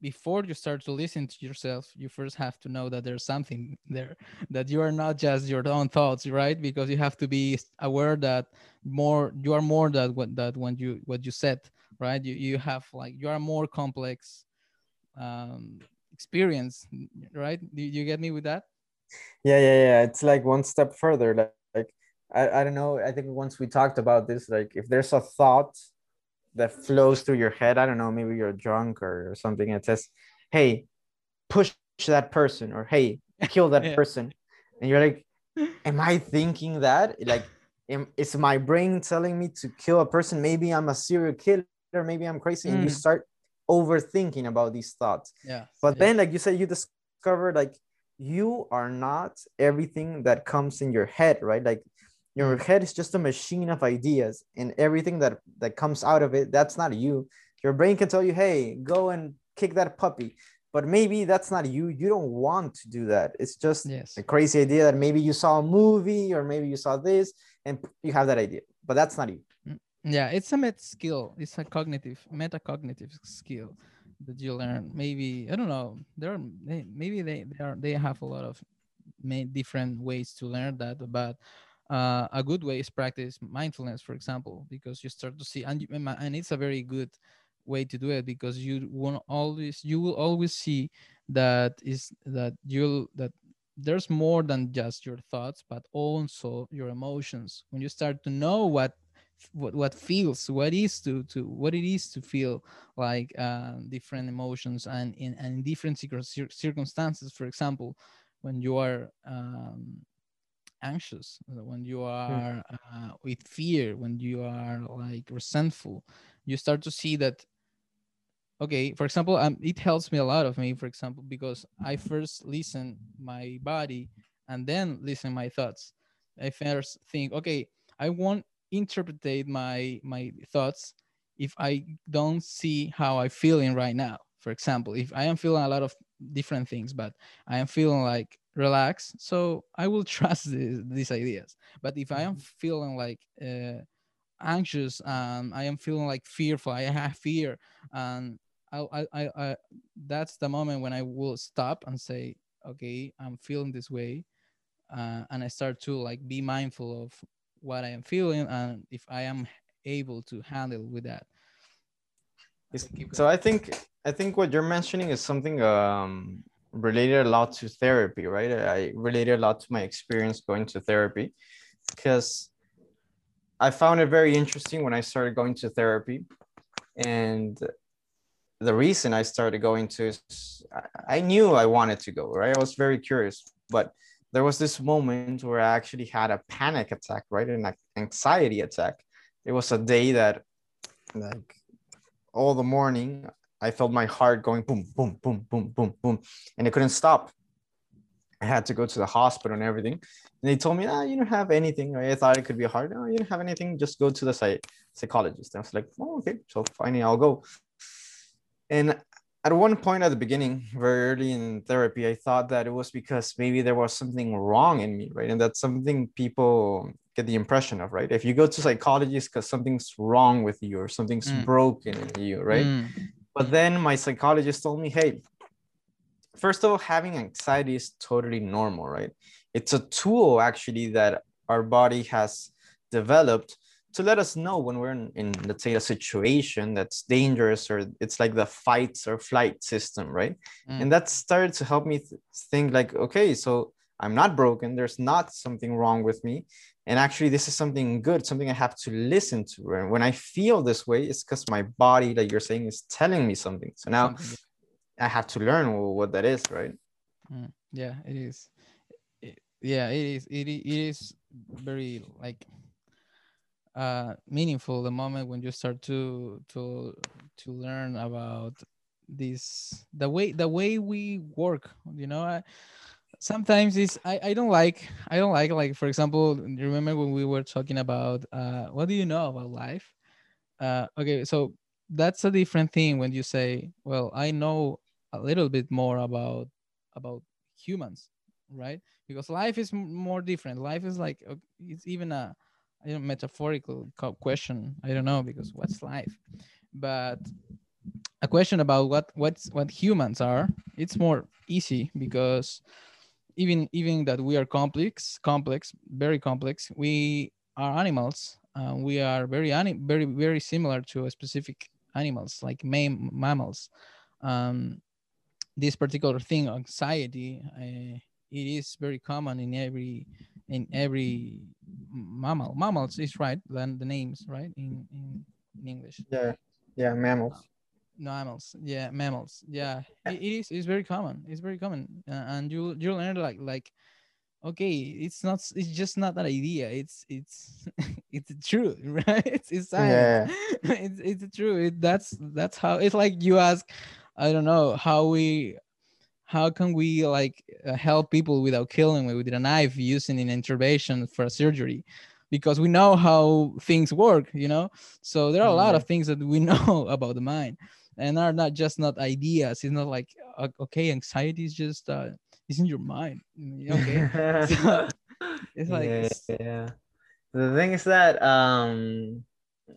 before you start to listen to yourself, you first have to know that there's something there, that you are not just your own thoughts, right? Because you have to be aware that more you are more that what that when you what you said, right? You you have like you are more complex um, experience, right? Do you get me with that? Yeah, yeah, yeah. It's like one step further. Like, like I, I don't know. I think once we talked about this, like if there's a thought that flows through your head, I don't know, maybe you're drunk or, or something. It says, "Hey, push that person," or "Hey, kill that Yeah. person," and you're like, "Am I thinking that? Like, am, is my brain telling me to kill a person? Maybe I'm a serial killer. Maybe I'm crazy." And you Mm. start overthinking about these thoughts. Yeah. But yeah. then, like you said, you discover like you are not everything that comes in your head, right? Like your head is just a machine of ideas, and everything that that comes out of it, that's not you. Your brain can tell you, "Hey, go and kick that puppy," but maybe that's not you. You don't want to do that. It's just yes. a crazy idea that maybe you saw a movie or maybe you saw this, and you have that idea, but that's not you. Mm. Yeah, it's a met skill. It's a cognitive, metacognitive skill that you learn. Maybe I don't know. There are they, maybe they they are they have a lot of many different ways to learn that, but uh, a good way is practice mindfulness, for example, because you start to see and you, and it's a very good way to do it because you won't always you will always see that is that you'll that there's more than just your thoughts but also your emotions when you start to know what what what feels what is to to what it is to feel like uh, different emotions and in and in different circumstances. For example when you are um, anxious when you are uh, with fear when you are like resentful you start to see that okay for example um, it helps me a lot of me for example because i first listen my body and then listen my thoughts. I first think okay i won't interpretate my my thoughts if i don't see how I'm feeling right now. For example if i am feeling a lot of different things but i am feeling like relaxed so i will trust this, these ideas. But if i am feeling like uh, anxious and i am feeling like fearful i have fear and I, I, I, I that's the moment when i will stop and say okay i'm feeling this way uh, and i start to like be mindful of what i am feeling and if i am able to handle with that so I think I think what you're mentioning is something um related a lot to therapy, right? I related a lot to my experience going to therapy because I found it very interesting when I started going to therapy. And the reason I started going to is I- I knew I wanted to go, right? I was very curious, but there was this moment where I actually had a panic attack, right? An anxiety attack. It was a day that like all the morning I felt my heart going boom, boom, boom, boom, boom, boom, and it couldn't stop. I had to go to the hospital and everything. And they told me, ah, you don't have anything. I thought it could be a heart. No, you don't have anything. Just go to the psych- psychologist. And I was like, oh, okay. So finally, I'll go. And at one point at the beginning, very early in therapy, I thought that it was because maybe there was something wrong in me, right? And that's something people get the impression of, right? If you go to psychologists because something's wrong with you or something's Mm. broken in you, right? Mm, But then my psychologist told me, hey, first of all, having anxiety is totally normal, right? It's a tool actually that our body has developed to let us know when we're in, in let's say, a situation that's dangerous or it's like the fight or flight system, right? mm, And that started to help me th- think like, okay, so I'm not broken. There's not something wrong with me. And actually, this is something good, something I have to listen to. And when I feel this way, it's because my body, like you're saying, is telling me something. So now something. I have to learn what that is, right? Mm, yeah, it is. It, yeah, it is. It, it is very like uh meaningful the moment when you start to to to learn about this the way the way we work you know I, sometimes it's I, I don't like i don't like like for example remember when we were talking about uh what do you know about life? Uh okay so that's a different thing when you say well i know a little bit more about about humans right? Because life is more different. Life is like it's even a you know, metaphorical question. I don't know because what's life? But a question about what what's what humans are it's more easy because even even that we are complex complex very complex we are animals. Uh, we are very very very similar to specific animals like mam- mammals. Um, this particular thing anxiety it is very common in every in every mammal. Mammals is right then the names right in in, in english? Yeah yeah mammals. No, mammals. Yeah mammals. Yeah. it, it is it's very common. It's very common. Uh, and you you learn like like okay it's not it's just not an idea. It's it's it's true right? It's, it's science. Yeah. it's, it's true. It, that's that's how it's like you ask i don't know how we how can we like uh, help people without killing with a knife using an intervention for a surgery? Because we know how things work you know? So there are a lot of things that we know about the mind and are not just not ideas. It's not like uh, okay anxiety is just uh it's in your mind okay? So it's like yeah, yeah. The thing is that um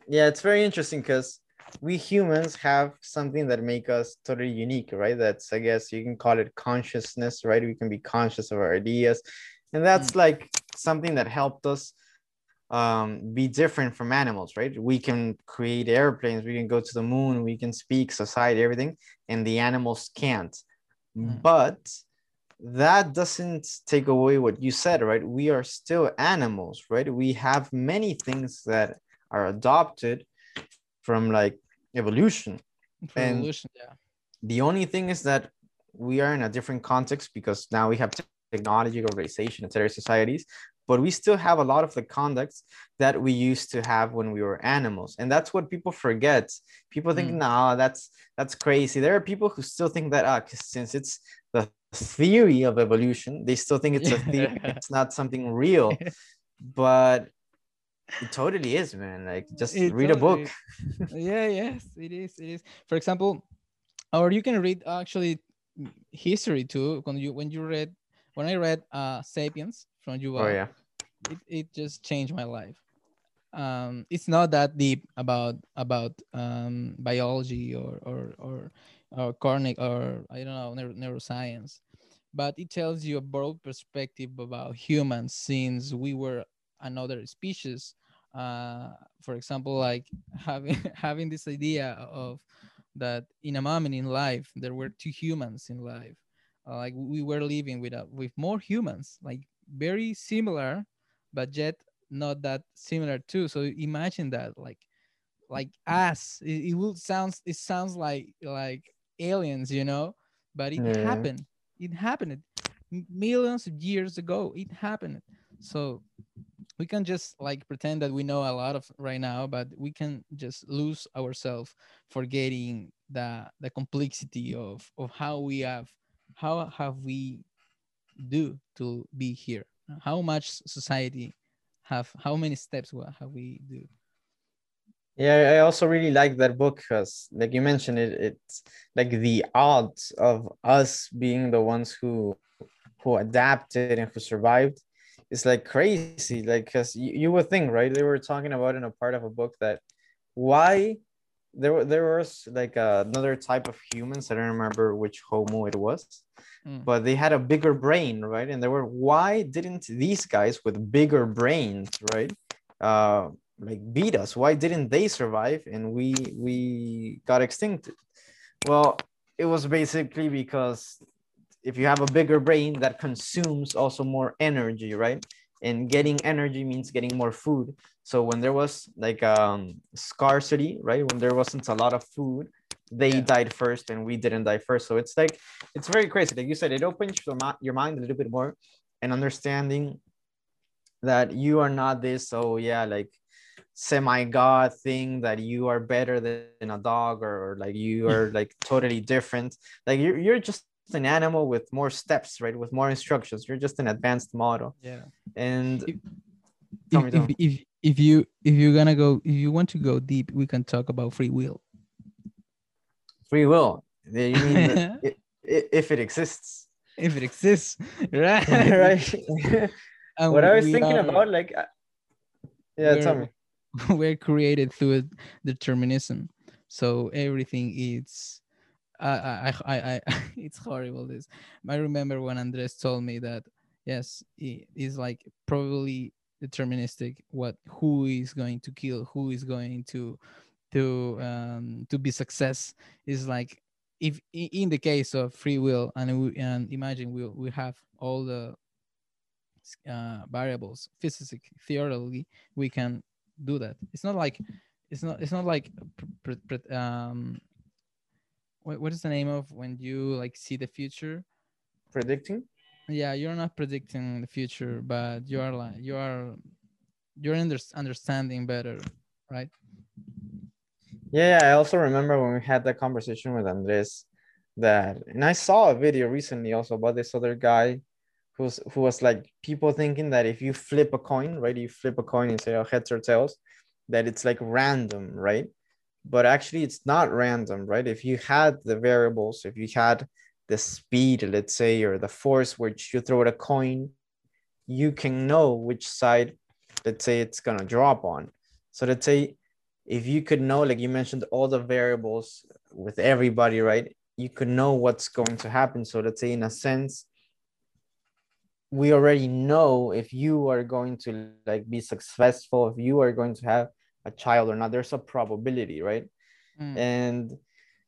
yeah it's very interesting because we humans have something that make us totally unique right that's i guess you can call it consciousness right we can be conscious of our ideas and that's mm. like something that helped us um, be different from animals, right? We can create airplanes, we can go to the moon, we can speak, society, everything, and the animals can't. Mm. But that doesn't take away what you said, right? We are still animals, right? We have many things that are adopted from like evolution. From and evolution, yeah. The only thing is that we are in a different context because now we have technology, globalization, etc., societies but we still have a lot of the conducts that we used to have when we were animals and that's what people forget people think mm. no that's that's crazy there are people who still think that uh, since it's the theory of evolution they still think it's a theory it's not something real but it totally is man like just it read totally a book. yeah yes it is it is. For example or you can read actually history too when you when you read when i read uh sapiens from you oh yeah. it, it just changed my life. Um it's not that deep about about um biology or or or or chronic or i don't know neuro, neuroscience but it tells you a broad perspective about humans since we were another species uh for example like having having this idea of that in a moment in life there were two humans in life uh, like we were living with a, with more humans like very similar but yet not that similar too. So imagine that, like, like us. It, it will sounds. It sounds like like aliens, you know. But it yeah. happened. It happened millions of years ago. It happened. So we can just like pretend that we know a lot of right now, but we can just lose ourselves forgetting the the complexity of of how we have how have we do to be here? How much society have how many steps have we do? Yeah i also really like that book because like you mentioned it it's like the odds of us being the ones who who adapted and who survived is like crazy like because you, you would think right they were talking about in a part of a book that why there were there was like uh, another type of humans i don't remember which homo it was mm. but they had a bigger brain right? And they were why didn't these guys with bigger brains right uh like beat us? Why didn't they survive and we we got extinct well it was basically because if you have a bigger brain that consumes also more energy right? And getting energy means getting more food. So when there was like um scarcity right? When there wasn't a lot of food they Yeah. died first and we didn't die first. So it's like it's very crazy. Like you said it opens your, your mind a little bit more and understanding that you are not this oh yeah like semi god thing that you are better than a dog or, or like you are like totally different. Like you're, you're just an animal with more steps right? With more instructions. You're just an advanced model. Yeah. and If- If, if, if if you if you're gonna go if you want to go deep, we can talk about free will. free will. You mean that i- i- if it exists. If it exists, right? right. And what i was thinking are- about like yeah tell me we're- we're created through determinism. So everything is I, I i i it's horrible this. I remember when andres told me that yes it is like probably deterministic what who is going to kill who is going to to um to be success is like if in the case of free will and we and imagine we we have all the uh, variables physically theoretically we can do that. It's not like it's not it's not like um what, what is the name of when you like see the future predicting yeah you're not predicting the future but you are like you are you're under, understanding better right Yeah, yeah, I also remember when we had that conversation with Andres that and I saw a video recently also about this other guy who's who was like people thinking that if you flip a coin, right? You flip a coin and say oh, heads or tails, that it's like random, right? But actually it's not random, right? If you had the variables, if you had the speed, let's say, or the force which you throw at a coin, you can know which side, let's say, it's gonna drop on. So let's say if you could know, like you mentioned, all the variables with everybody, right? You could know what's going to happen. So let's say, in a sense, we already know if you are going to like be successful, if you are going to have a child or not. There's a probability, right? Mm. And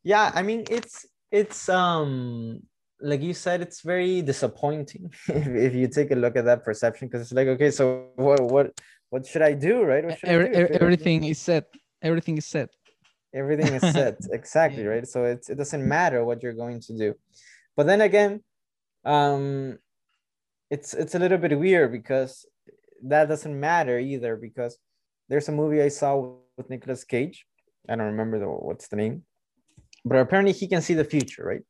yeah, I mean, it's it's um like you said, it's very disappointing if, if you take a look at that perception because it's like, okay, so what what what should I do, right? What should I do? every- everything is set everything is set everything is set exactly Yeah. right so it's, it doesn't matter what you're going to do but then again um it's it's a little bit weird because that doesn't matter either because there's a movie i saw with Nicolas cage i don't remember the, what's the name but apparently he can see the future right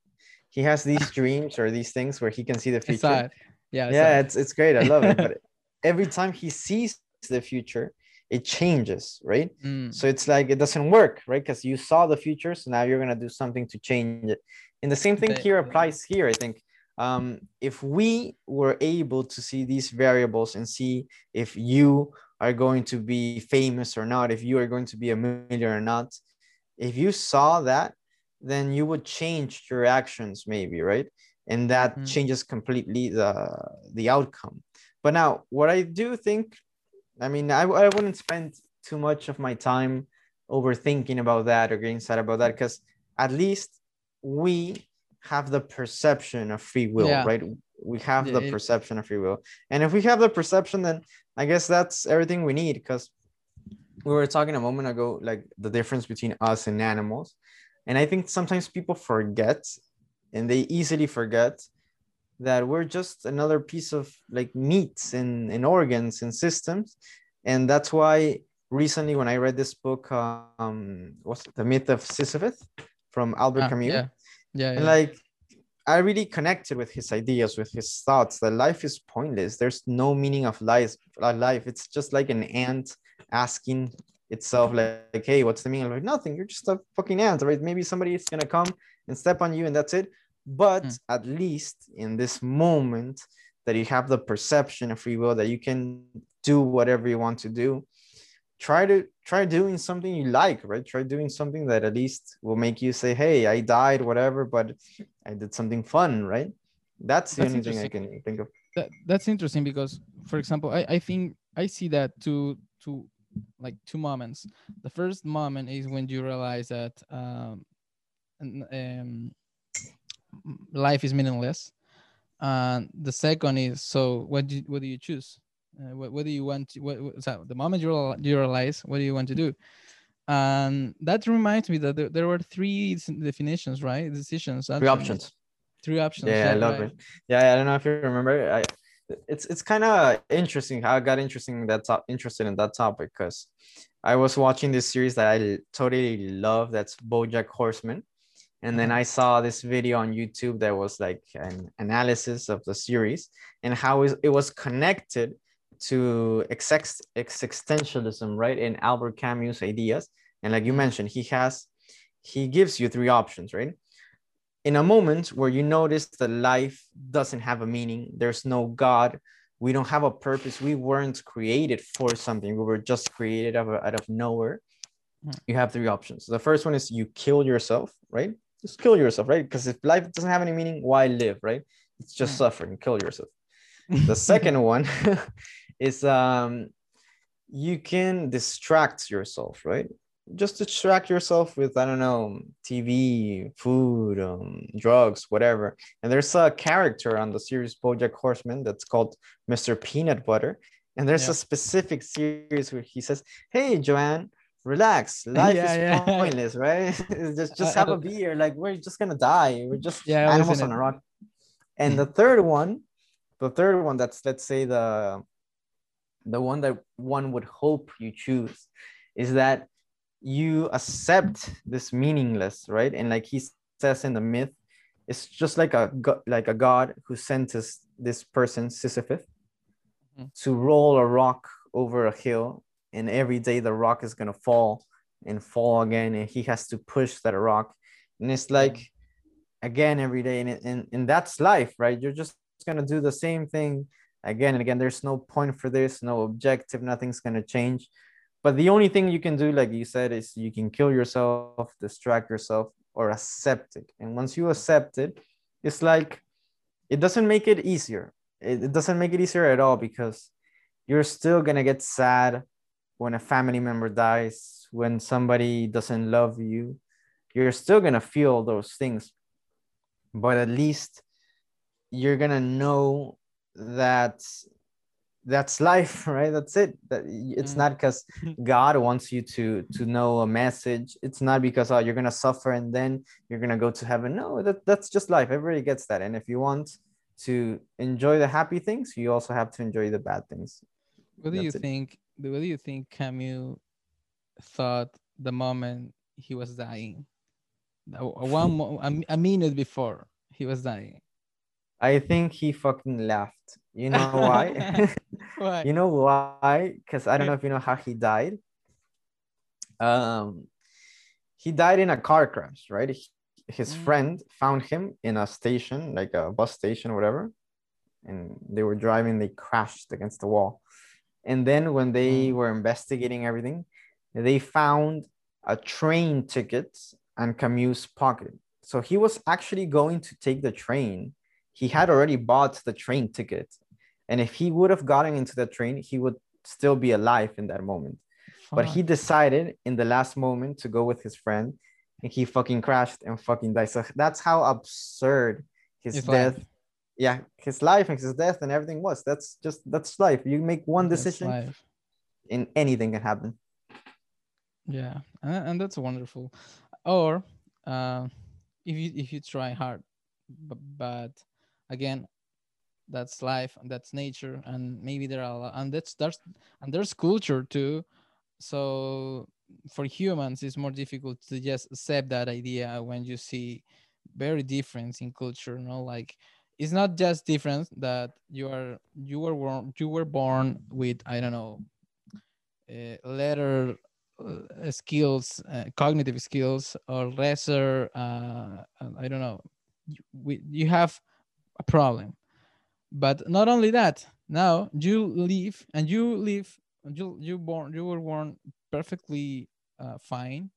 he has these dreams or these things where he can see the future yeah yeah it. it's, it's great i love it but every time he sees the future it changes right Mm. so it's like it doesn't work, right? Because you saw the future, so now you're gonna do something to change it. And the same thing here applies here. I think um, if we were able to see these variables and see if you are going to be famous or not, if you are going to be a millionaire or not, if you saw that, then you would change your actions, maybe, right? And that Mm. changes completely the the outcome. But now, what I do think I mean, I, I wouldn't spend too much of my time overthinking about that or getting sad about that because at least we have the perception of free will, Yeah. right? We have Yeah, the it- perception of free will. And if we have the perception, then I guess that's everything we need because we were talking a moment ago, like the difference between us and animals. And I think sometimes people forget and they easily forget that we're just another piece of like meats and, and organs and systems and that's why recently when i read this book um what's it, the myth of sisyphus from albert Ah, camus yeah yeah, and yeah. like i really connected with his ideas with his thoughts. That life is pointless. There's no meaning of life uh, life. It's just like an ant asking itself like, like hey what's the meaning like nothing. You're just a fucking ant right? Maybe somebody is gonna come and step on you and that's it. But Mm. at least in this moment that you have the perception of free will that you can do whatever you want to do try to try doing something you like right? Try doing something that at least will make you say hey i died whatever but i did something fun right? That's the That's only thing i can think of. That, that's interesting because for example I, I think i see that two two like two moments. The first moment is when you realize that um, um life is meaningless. And the second is so what do you, what do you choose uh, what, what do you want to, what, what so the moment you, real- you realize what do you want to do and that reminds me that there, there were three definitions right decisions Three options. three options Yeah, I love right. it. Yeah, I don't know if you remember. I it's it's kind of interesting how I got interesting in that top, interested in that topic because I was watching this series that I totally love. That's BoJack Horseman, and then Uh-huh. I saw this video on YouTube that was like an analysis of the series and how it was connected to ex- existentialism, right? In Albert Camus' ideas, and like you mentioned, he has he gives you three options, right? in a moment where you notice that life doesn't have a meaning, there's no God, we don't have a purpose, we weren't created for something, we were just created out of, out of nowhere. Mhm. You have three options. The first one is you kill yourself, right? Just kill yourself, right? Because if life doesn't have any meaning, why live, right? It's just Mhm. suffering, kill yourself. The second one is um, you can distract yourself, right? Just distract yourself with I don't know TV, food, um, drugs, whatever. And there's a character on the series BoJack Horseman that's called Mr. Peanut Butter, and there's Yeah. a specific series where he says, "Hey, Joanne." Relax. Life Yeah, is yeah. pointless, right? just just have a beer. Like we're just gonna die. We're just Yeah, animals on a rock. And the third one, the third one that's let's say the the one that one would hope you choose is that you accept this meaningless right? And like he says in the myth it's just like a like a god who sent us this person sisyphus Mhm. to roll a rock over a hill and every day the rock is going to fall and fall again and he has to push that rock. And it's like again every day and, and, and that's life right? You're just going to do the same thing again and again there's no point for this no objective nothing's going to change. But the only thing you can do like you said is you can kill yourself distract yourself or accept it. And once you accept it it's like it doesn't make it easier. It, it doesn't make it easier at all because you're still going to get sad when a family member dies when somebody doesn't love you. You're still going to feel those things. But at least you're gonna know that that's life right that's it that it's Mm. not because god wants you to to know a message it's not because oh you're gonna suffer and then you're gonna go to heaven no that, that's just life everybody gets that and if you want to enjoy the happy things you also have to enjoy the bad things What do you it. think? What do you think Camus thought the moment he was dying? One a, a minute before he was dying. I think he fucking laughed. You know why? Why? you know why? Because i don't know if you know how he died. Um he died in a car crash right? He- his Mm. friend found him in a station like a bus station or whatever and they were driving they crashed against the wall. And then when they Mm. were investigating everything they found a train ticket on camus pocket. So he was actually going to take the train he had already bought the train ticket and if he would have gotten into the train he would still be alive in that moment. But he decided in the last moment to go with his friend and he fucking crashed and fucking died. So that's how absurd his His death life. yeah his life and his death and everything was. That's just that's life. You make one decision and anything can happen. Yeah, and, and that's wonderful. Or uh, if you if you try hard, but, but again, that's life and that's nature, and maybe there are and that's there's and there's culture too. So for humans, it's more difficult to just accept that idea when you see very difference in culture. You know, like it's not just difference that you are you were born you were born with I don't know uh, letter uh, skills, uh, cognitive skills, or lesser, uh, I don't know, you, we, you have a problem. But not only that, now you live and you live, you you born, you were born perfectly uh, fine,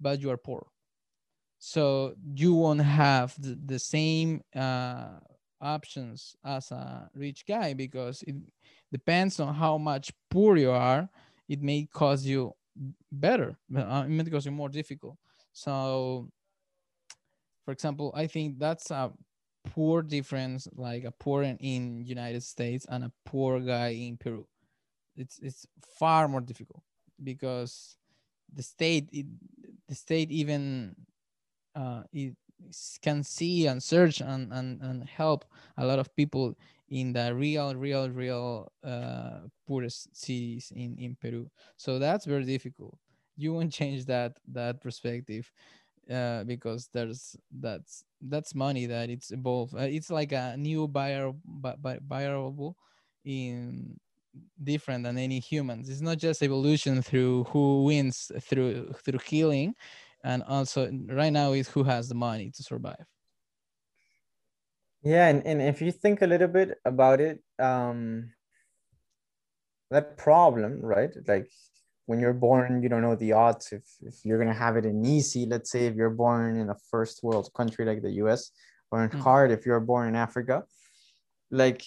but you are poor. So you won't have the, the same uh, options as a rich guy because it depends on how much poor you are. It may cause you better uh, it may cause you more difficult so for example i think that's a poor difference like a poor in, united states and a poor guy in peru. It's it's far more difficult because the state it, the state even uh, it can see and search and, and, and help a lot of people in the real real real uh, poorest cities in, in peru. So that's very difficult. You won't change that that perspective uh, because there's that's that's money that it's evolved uh, it's like a new buyer variable in different than any humans. It's not just evolution through who wins through through killing and also right now is who has the money to survive. Yeah and, and if you think a little bit about it um that problem right like when you're born you don't know the odds if, if you're going to have it in easy let's say if you're born in a first world country like the us or in mm. hard if you're born in africa like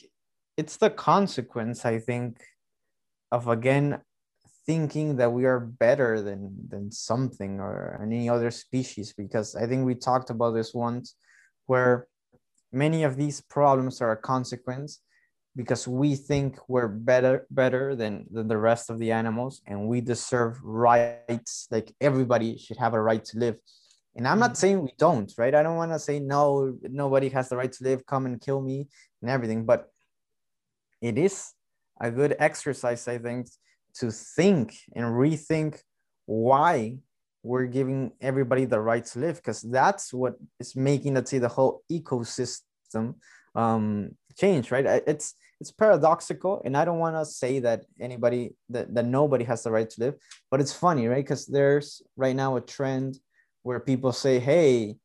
it's the consequence i think of again thinking that we are better than than something or any other species because i think we talked about this once where many of these problems are a consequence because we think we're better better than, than the rest of the animals and we deserve rights like everybody should have a right to live and i'm not mm-hmm. saying we don't right i don't want to say no nobody has the right to live come and kill me and everything but it is a good exercise, I think, to think and rethink why we're giving everybody the right to live, because that's what is making, let's say, the whole ecosystem um, change, right? It's it's paradoxical, and I don't want to say that anybody that, that nobody has the right to live, but it's funny, right? Because there's right now a trend where people say, hey,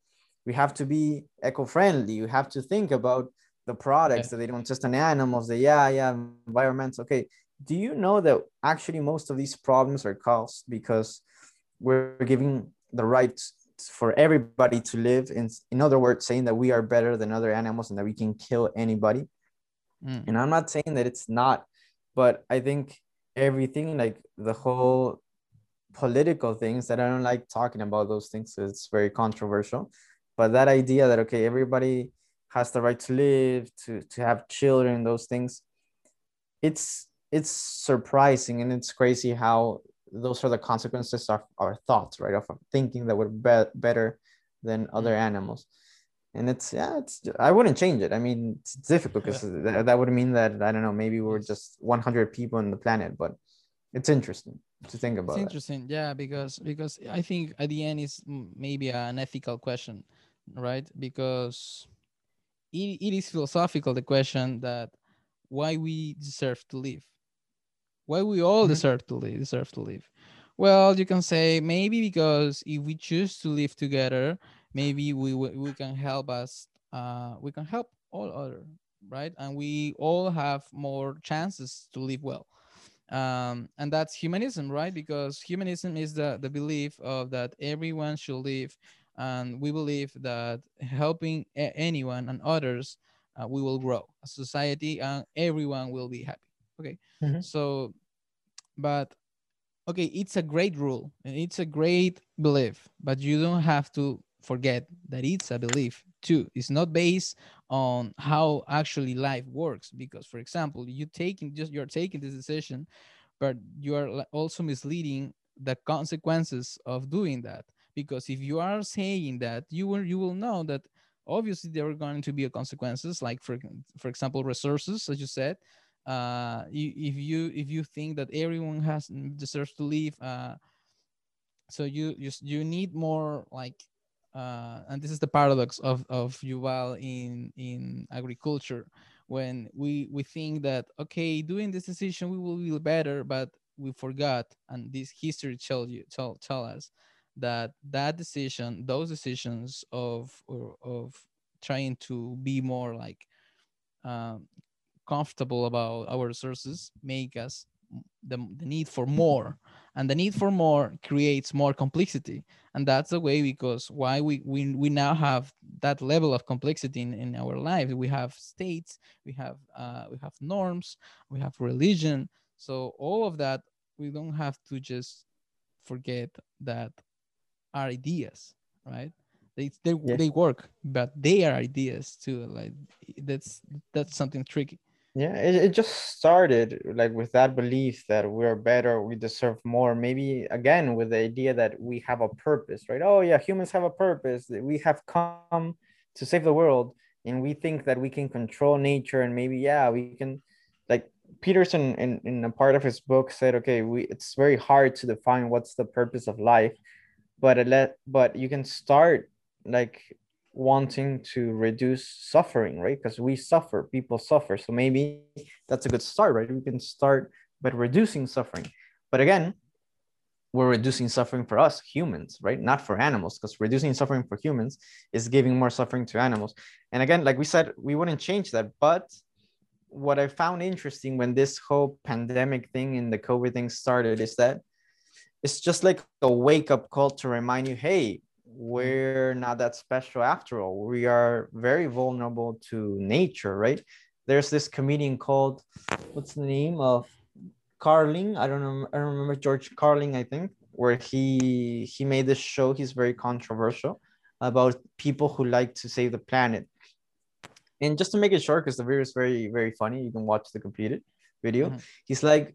we have to be eco-friendly, you have to think about the products that they don't just on animals the yeah yeah environments. Okay do you know that actually most of these problems are caused because we're giving the right for everybody to live? In in other words saying that we are better than other animals and that we can kill anybody mm. and i'm not saying that it's not but i think everything like the whole political things that i don't like talking about those things it's very controversial but that idea that okay everybody has the right to live, to to have children, those things. It's it's surprising and it's crazy how those are the consequences of our thoughts, right? Of thinking that we're be- better than other mm. animals. And it's yeah, it's I wouldn't change it. I mean, it's difficult because that would mean that I don't know, maybe we're just 100 people on the planet, but it's interesting to think about. It's interesting, that. yeah, because because I think at the end is maybe an ethical question, right? Because it, it is philosophical the question that why we deserve to live why we all mm-hmm. deserve to live deserve to live well you can say maybe because if we choose to live together maybe we we can help us uh, we can help all other right? And we all have more chances to live well. Um, and that's humanism right? Because humanism is the the belief of that everyone should live and we believe that helping anyone and others uh, we will grow a society and everyone will be happy okay? Mm-hmm. so but okay it's a great rule. And it's a great belief but you don't have to forget that it's a belief too. It's not based on how actually life works because for example you taking just you're taking this decision but you are also misleading the consequences of doing that. Because if you are saying that you will you will know that obviously there are going to be consequences like for for example resources as you said. Uh if you if you think that everyone has deserves to live uh so you you, you need more like uh and this is the paradox of of Yuval in in agriculture. When we we think that okay doing this decision we will be better but we forgot and this history tell you tell, tell us that that decision those decisions of of trying to be more like um, comfortable about our resources make us the, the need for more. And the need for more creates more complexity. And that's the way because why we we, we now have that level of complexity in, in our lives. We have states we have uh, we have norms we have religion. So all of that we don't have to just forget that are ideas, right? they they, they work but they are ideas too. Like that's that's something tricky Yeah, it, it just started like with that belief that we're better, we deserve more. Maybe again with the idea that we have a purpose, right? Oh yeah, humans have a purpose. We have come to save the world, and we think that we can control nature, and maybe yeah, we can. Like Peterson in in a part of his book said, okay, we it's very hard to define what's the purpose of life, but it let but you can start like wanting to reduce suffering, right? Because we suffer, people suffer. So maybe that's a good start, right? We can start by reducing suffering. But again, we're reducing suffering for us humans, right? Not for animals, because reducing suffering for humans is giving more suffering to animals. And again, like we said, we wouldn't change that. But what I found interesting when this whole pandemic thing and the COVID thing started is that it's just like a wake up call to remind you, hey, we're not that special after all. We are very vulnerable to nature, right? There's this comedian called, what's the name of Carlin? I don't know. I don't remember George Carlin, I think, where he he made this show. He's very controversial about people who like to save the planet. And just to make it short, because the video is very very funny, you can watch the completed video. Mhm. He's like,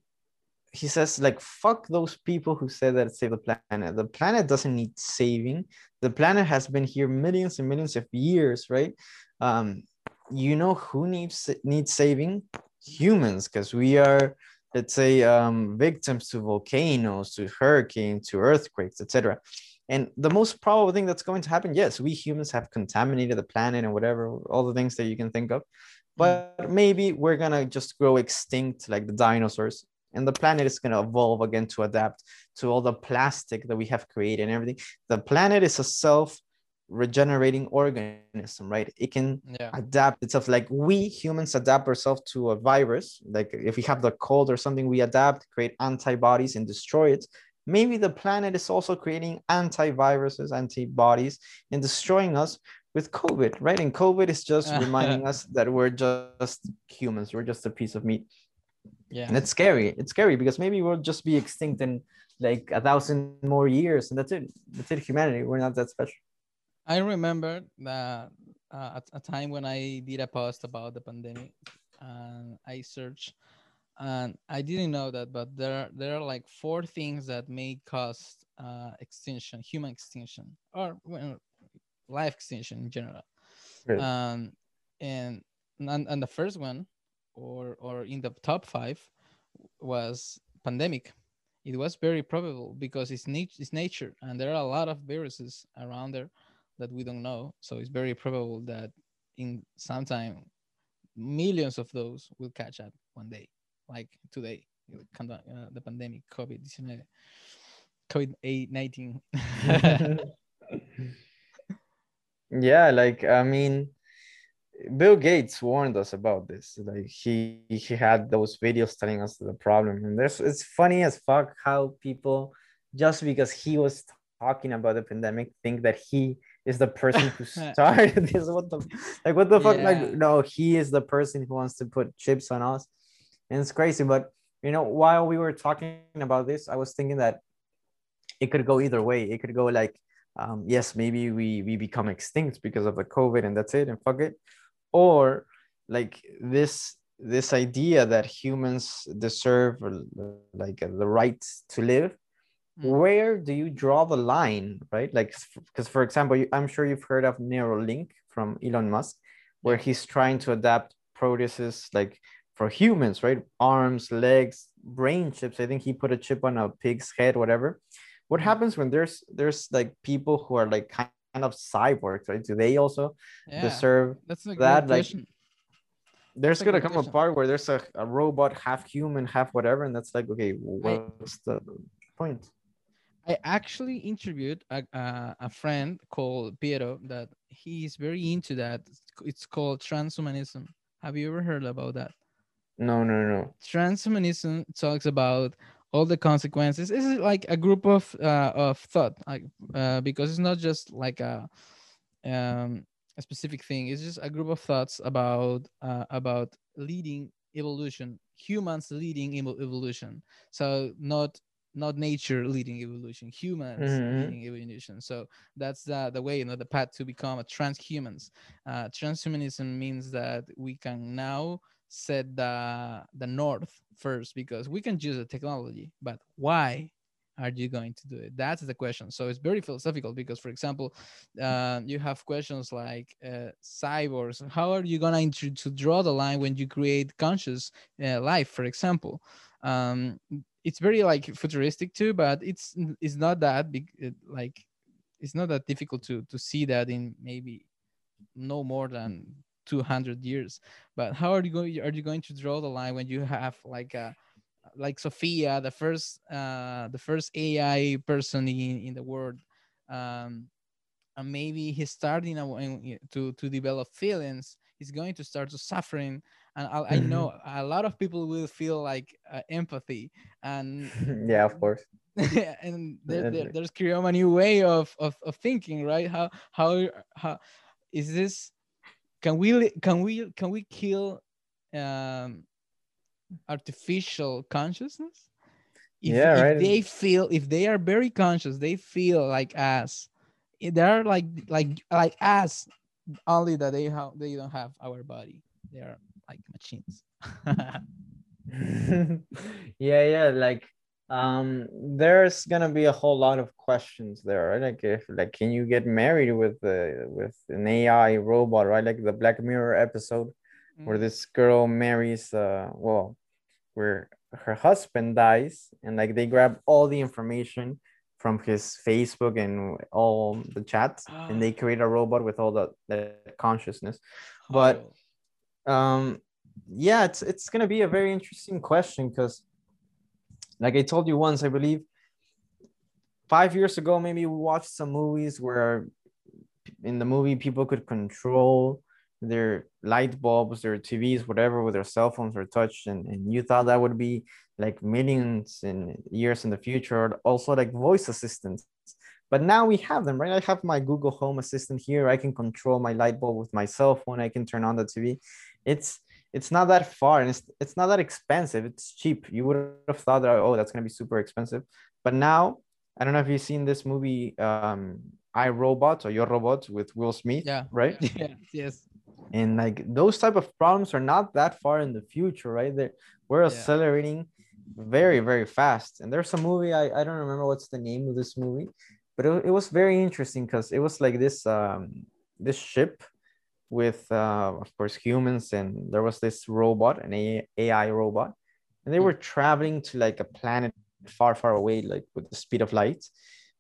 he says like fuck those people who say that save the planet. The planet doesn't need saving. The planet has been here millions and millions of years right? Um you know who needs needs saving? Humans because we are let's say um victims to volcanoes to hurricanes to earthquakes etc and the most probable thing that's going to happen yes we humans have contaminated the planet and whatever all the things that you can think of. But maybe we're gonna just grow extinct like the dinosaurs and the planet is going to evolve again to adapt to all the plastic that we have created and everything. The planet is a self regenerating organism right? It can yeah. adapt itself. Like we humans adapt ourselves to a virus. Like if we have the cold or something we adapt create antibodies and destroy it. Maybe the planet is also creating antiviruses antibodies and destroying us with covid right? And covid is just reminding us that we're just humans. We're just a piece of meat yeah. And it's scary. It's scary because maybe we'll just be extinct in like a thousand more years and that's it. That's it humanity. We're not that special. I remember that uh, at a time when I did a post about the pandemic, and I searched, and I didn't know that, but there there are like four things that may cause uh, extinction, human extinction, or well, life extinction in general. Really? Um, and and and the first one, or or in the top five, was pandemic. It was very probable because it's, nat- it's nature, and there are a lot of viruses around there that we don't know. So it's very probable that in some time, millions of those will catch up one day, like today, uh, the pandemic, COVID 19. COVID 19. yeah like i mean bill gates warned us about this like he he had those videos telling us the problem and there's it's funny as fuck how people just because he was talking about the pandemic think that he is the person who started this what the like what the fuck Yeah. like no he is the person who wants to put chips on us and it's crazy but you know while we were talking about this i was thinking that it could go either way it could go like um, yes, maybe we we become extinct because of the COVID and that's it and fuck it, or like this this idea that humans deserve like the right to live. Mm. Where do you draw the line, right? Like, because for example, I'm sure you've heard of Neuralink from Elon Musk, where he's trying to adapt proteses like for humans, right? Arms, legs, brain chips. I think he put a chip on a pig's head, whatever what happens when there's there's like people who are like kind of cyborgs right do they also yeah, deserve that, like, there's gonna good come a part where there's a, a robot half human half whatever and that's like okay what's the point I actually interviewed a, a, a friend called Piero that he's very into that. It's called transhumanism. Have you ever heard about that? no no no Transhumanism talks about all the consequences. This is like a group of uh, of thought, like uh, because it's not just like a um, a specific thing. It's just a group of thoughts about uh, about leading evolution, humans leading evolution. So not not nature leading evolution humans Mhm. leading evolution so that's the, the way you know the path to become a transhumans uh, transhumanism means that we can now set the the north first because we can use the technology but why are you going to do it? That's the question. So it's very philosophical because for example uh, you have questions like uh, cyborgs. How are you going to to draw the line when you create conscious uh, life for example? Um, it's very like futuristic too but it's it's not that big like it's not that difficult to to see that in maybe no more than 200 years. But how are you going are you going to draw the line when you have like a like sophia the first uh the first ai person in in the world um and maybe he's starting a- to to develop feelings. He's going to start to suffering. And I, I know a lot of people will feel like uh, empathy. And yeah, of course. and there, there, there's create a new way of, of of thinking right? How how how is this can we can we can we kill um artificial consciousness if, Yeah, if right. they feel if they are very conscious they feel like us eh, they're like like like us only that they have they don't have our body they are like machines yeah, yeah. Like, um, there's gonna be a whole lot of questions there, right? Like, if like, can you get married with the with an AI robot, right? Like the Black Mirror episode where Mm. this girl marries, uh, well, where her husband dies, and like they grab all the information from his Facebook and all the chats, and they create a robot with all the, the consciousness. But um yeah it's it's going to be a very interesting question because like i told you once i believe five years ago maybe we watched some movies where in the movie people could control their light bulbs their tvs whatever with their cell phones or touch and, and you thought that would be like millions in years in the future also like voice assistants. But now we have them right? I have my google home assistant here. I can control my light bulb with my cell phone. I can turn on the tv it's it's not that far and it's it's not that expensive. It's cheap. You would have thought that oh that's going to be super expensive. But now i don't know if you've seen this movie um i robot or your robot with will smith yeah. right? Yeah. Yes and like those type of problems are not that far in the future right? They we're Yeah. accelerating very very fast. And there's a movie I, I don't remember what's the name of this movie but it, it was very interesting because it was like this um this ship with uh, of course humans and there was this robot an A- ai robot and they were traveling to like a planet far far away like with the speed of light.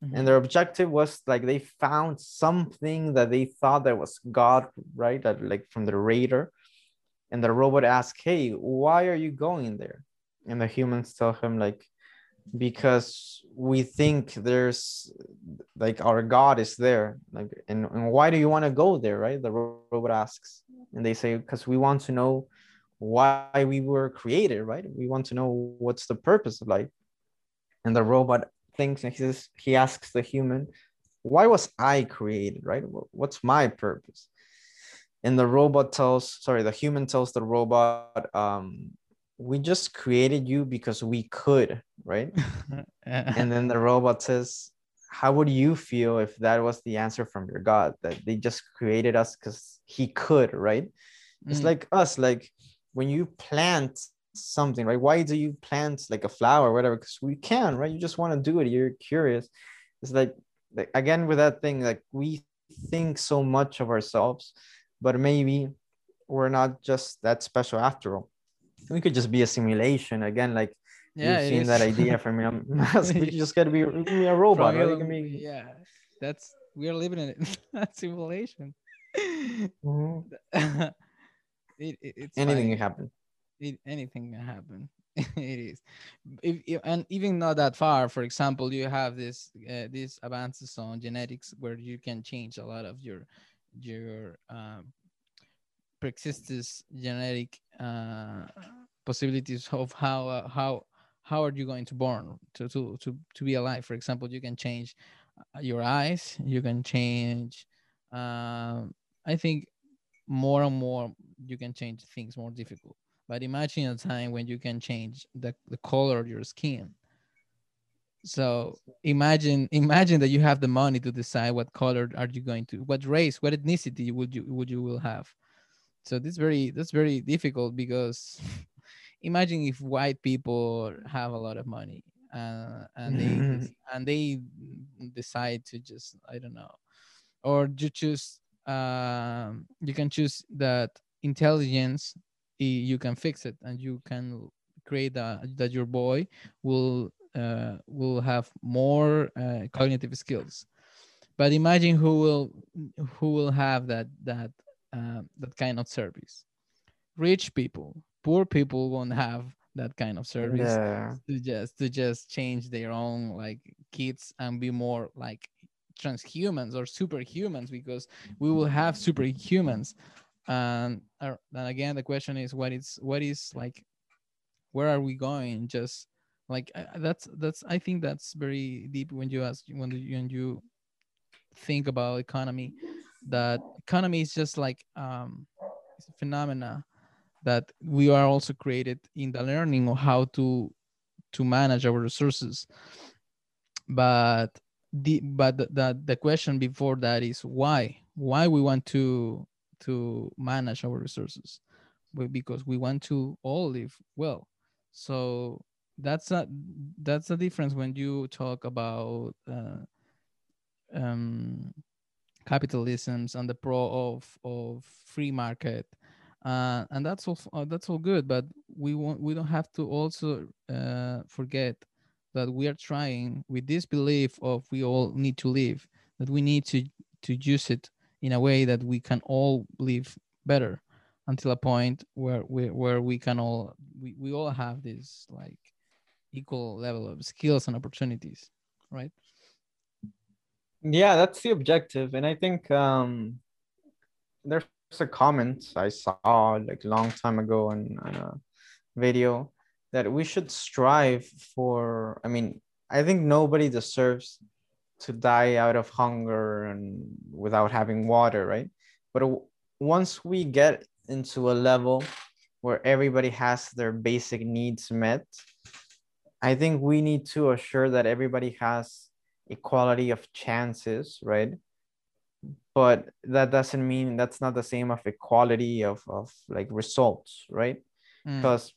Mhm. and their objective was like they found something that they thought that was god right that like from the radar. And the robot asked hey why are you going there? And the humans tell him like because we think there's like our god is there like and, and why do you want to go there right? The robot asks. And they say because we want to know why we were created right? We want to know what's the purpose of life and the robot thinks and he says he asks the human why was i created right? What's my purpose and the robot tells sorry the human tells the robot um we just created you because we could right? And then the robot says how would you feel if that was the answer from your god that they just created us because he could right? It's Mm. like us like when you plant something right? Why do you plant like a flower or whatever? Because we can right? You just want to do it. You're curious. It's like, like again with that thing like we think so much of ourselves but maybe we're not just that special after all we could just be a simulation again like yeah you've seen is. that idea from Elon Musk. We just gotta be, be a robot, right? You Elon- can be yeah that's we are living in it a simulation Mhm. it, it, it's anything can happen. it, anything can happen it is if, if- and even not that far for example you have this uh, these advances on genetics where you can change a lot of your your um, pre-existing genetic uh, possibilities of how uh, how how are you going to born to, to to to be alive? For example you can change uh, your eyes you can change um, i think more and more you can change things more difficult. But imagine a time when you can change the, the color of your skin. So imagine imagine that you have the money to decide what color are you going to what race what ethnicity would you would you will have so this very that's very difficult because imagine if white people have a lot of money uh, and they and they decide to just i don't know or you choose um, you can choose that intelligence you can fix it and you can create that that your boy will uh, will have more uh, cognitive skills. But imagine who will who will have that that uh, that kind of service. Rich people poor people won't have that kind of service Yeah. to just to just change their own like kids and be more like transhumans or superhumans because we will have superhumans. And, uh, and again the question is what is what is like where are we going? Just like I, that's that's i think that's very deep when you ask when you, when you think about economy that economy is just like um it's a phenomena that we are also created in the learning of how to to manage our resources. But the but the, the, the question before that is why? Why we want to to manage our resources? Well, because we want to all live well. So that's a that's a difference when you talk about uh, um, capitalisms and the pro of of free market. Uh, and that's all uh, that's all good but we want we don't have to also uh, forget that we are trying with this belief of we all need to live that we need to to use it in a way that we can all live better until a point where we where we can all we, we all have this like equal level of skills and opportunities right Yeah, that's the objective. And I think um there's a comment I saw like a long time ago on, on a video that we should strive for. I mean, I think nobody deserves to die out of hunger and without having water, right? But once we get into a level where everybody has their basic needs met, I think we need to assure that everybody has equality of chances, right? But that doesn't mean that's not the same of equality of, of like results, right? Mm. Because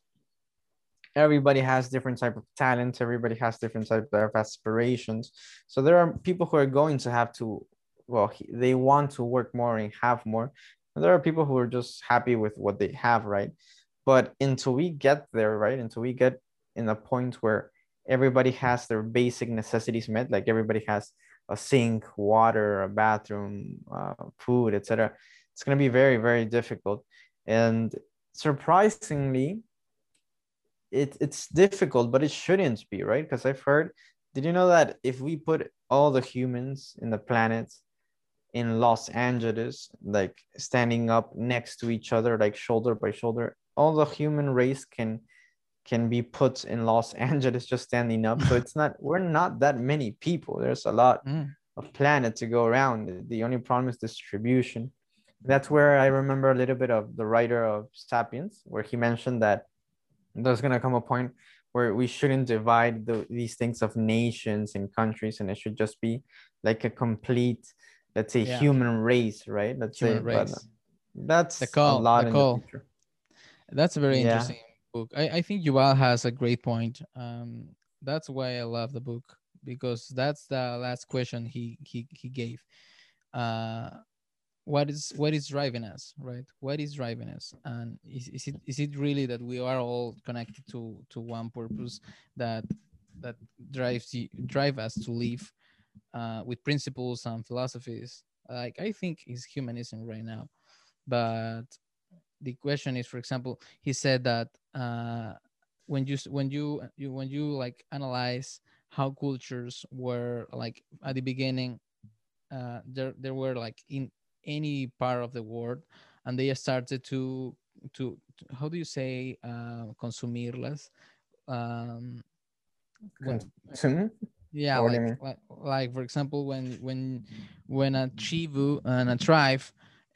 everybody has different type of talents, everybody has different type of aspirations. So there are people who are going to have to, well, they want to work more and have more. And there are people who are just happy with what they have, right? But until we get there, right? Until we get in a point where everybody has their basic necessities met, like everybody has a sink, water, a bathroom, uh, food, etc. It's going to be very, very difficult. And surprisingly, it, it's difficult, but it shouldn't be, right? Because I've heard, did you know that if we put all the humans in the planet in Los Angeles, like standing up next to each other, like shoulder by shoulder, all the human race can can be put in Los Angeles just standing up. So it's not we're not that many people. There's a lot Mm. of planet to go around. The only problem is distribution. That's where I remember a little bit of the writer of Sapiens, where he mentioned that there's gonna come a point where we shouldn't divide the, these things of nations and countries, and it should just be like a complete, let's say, Yeah. human race, right? Let's Human say, but race. that's The call, a lot the call. the. That's very Yeah. interesting book. I, I think Yuval has a great point. Um, that's why I love the book because that's the last question he he he gave. Uh, what is what is driving us, right? What is driving us, and is, is it is it really that we are all connected to to one purpose that that drives you drive us to live uh, with principles and philosophies? Like I think is humanism right now, but the question is for example he said that uh, when you when you, you when you like analyze how cultures were like at the beginning uh, there there were like in any part of the world and they started to to, to- how do you say uh, consumirlas um, when, Consume? yeah like, like like for example when when when a tribu and a tribe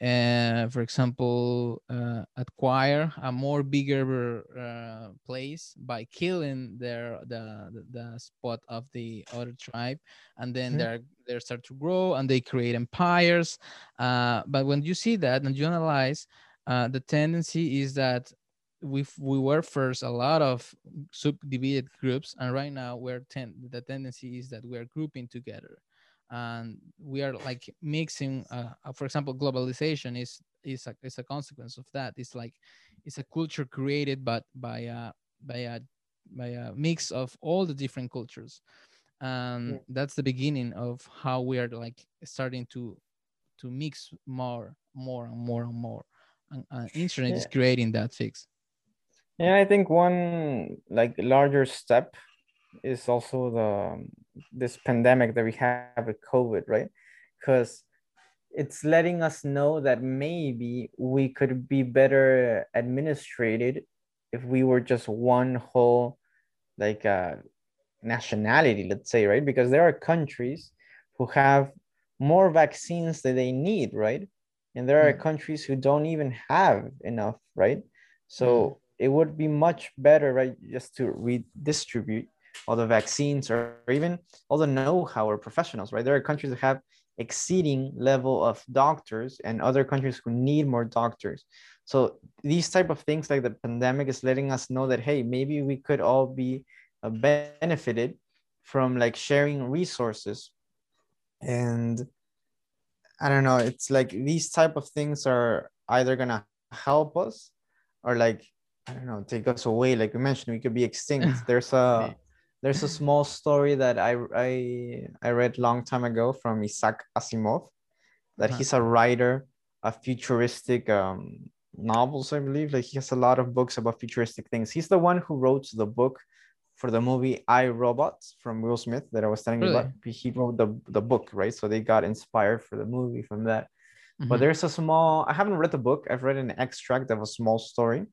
uh, for example, uh, acquire a more bigger uh, place by killing their the, the, spot of the other tribe, and then mm-hmm. they're they start to grow and they create empires. Uh, but when you see that and you analyze, uh, the tendency is that we we were first a lot of subdivided groups, and right now we're ten. The tendency is that we're grouping together and we are like mixing uh, uh, for example globalization is is a, is a consequence of that it's like it's a culture created but by a by a by a mix of all the different cultures and yeah. that's the beginning of how we are like starting to to mix more more and more and more and, uh, internet yeah. is creating that fix yeah i think one like larger step is also the this pandemic that we have with COVID, right? Because it's letting us know that maybe we could be better administrated if we were just one whole like uh, nationality, let's say, right? Because there are countries who have more vaccines than they need, right? And there are mm. countries who don't even have enough, right? So mm. it would be much better, right, just to redistribute all the vaccines or even all the know-how or professionals, right? There are countries that have exceeding level of doctors and other countries who need more doctors. So these type of things like the pandemic is letting us know that, hey, maybe we could all be uh, benefited from like sharing resources. And I don't know, it's like these type of things are either gonna help us or like, I don't know, take us away. Like we mentioned, we could be extinct. There's a there's a small story that I I I read long time ago from Isaac Asimov, that uh-huh. he's a writer of futuristic um, novels, I believe. Like he has a lot of books about futuristic things. He's the one who wrote the book for the movie I Robot from Will Smith that I was telling really? you about. He wrote the, the book, right? So they got inspired for the movie from that. Mm-hmm. But there's a small, I haven't read the book. I've read an extract of a small story.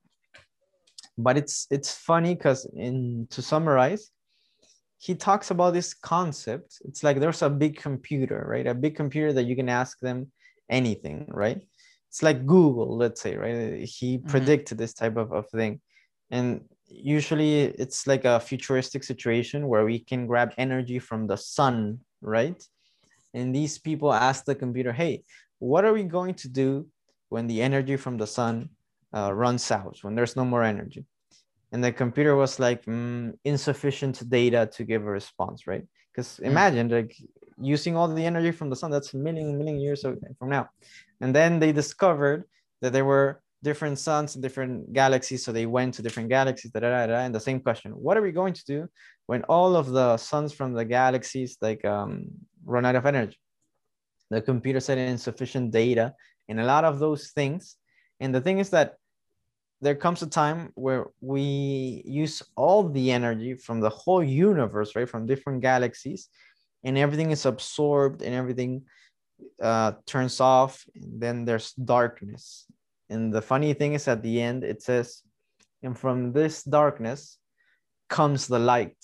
But it's it's funny because in to summarize, he talks about this concept. It's like there's a big computer, right? A big computer that you can ask them anything, right? It's like Google, let's say, right? He mm-hmm. predicted this type of, of thing. And usually it's like a futuristic situation where we can grab energy from the sun, right? And these people ask the computer, hey, what are we going to do when the energy from the sun uh, runs out, when there's no more energy? And the computer was like mm, insufficient data to give a response right? Because mm. imagine like using all the energy from the sun that's a million million years from now. And then they discovered that there were different suns and different galaxies so they went to different galaxies da, da, da, da, and the same question what are we going to do when all of the suns from the galaxies like um, run out of energy? The computer said insufficient data and a lot of those things. And the thing is that there comes a time where we use all the energy from the whole universe, right? From different galaxies, and everything is absorbed and everything uh, turns off. And then there's darkness. And the funny thing is, at the end, it says, and from this darkness comes the light.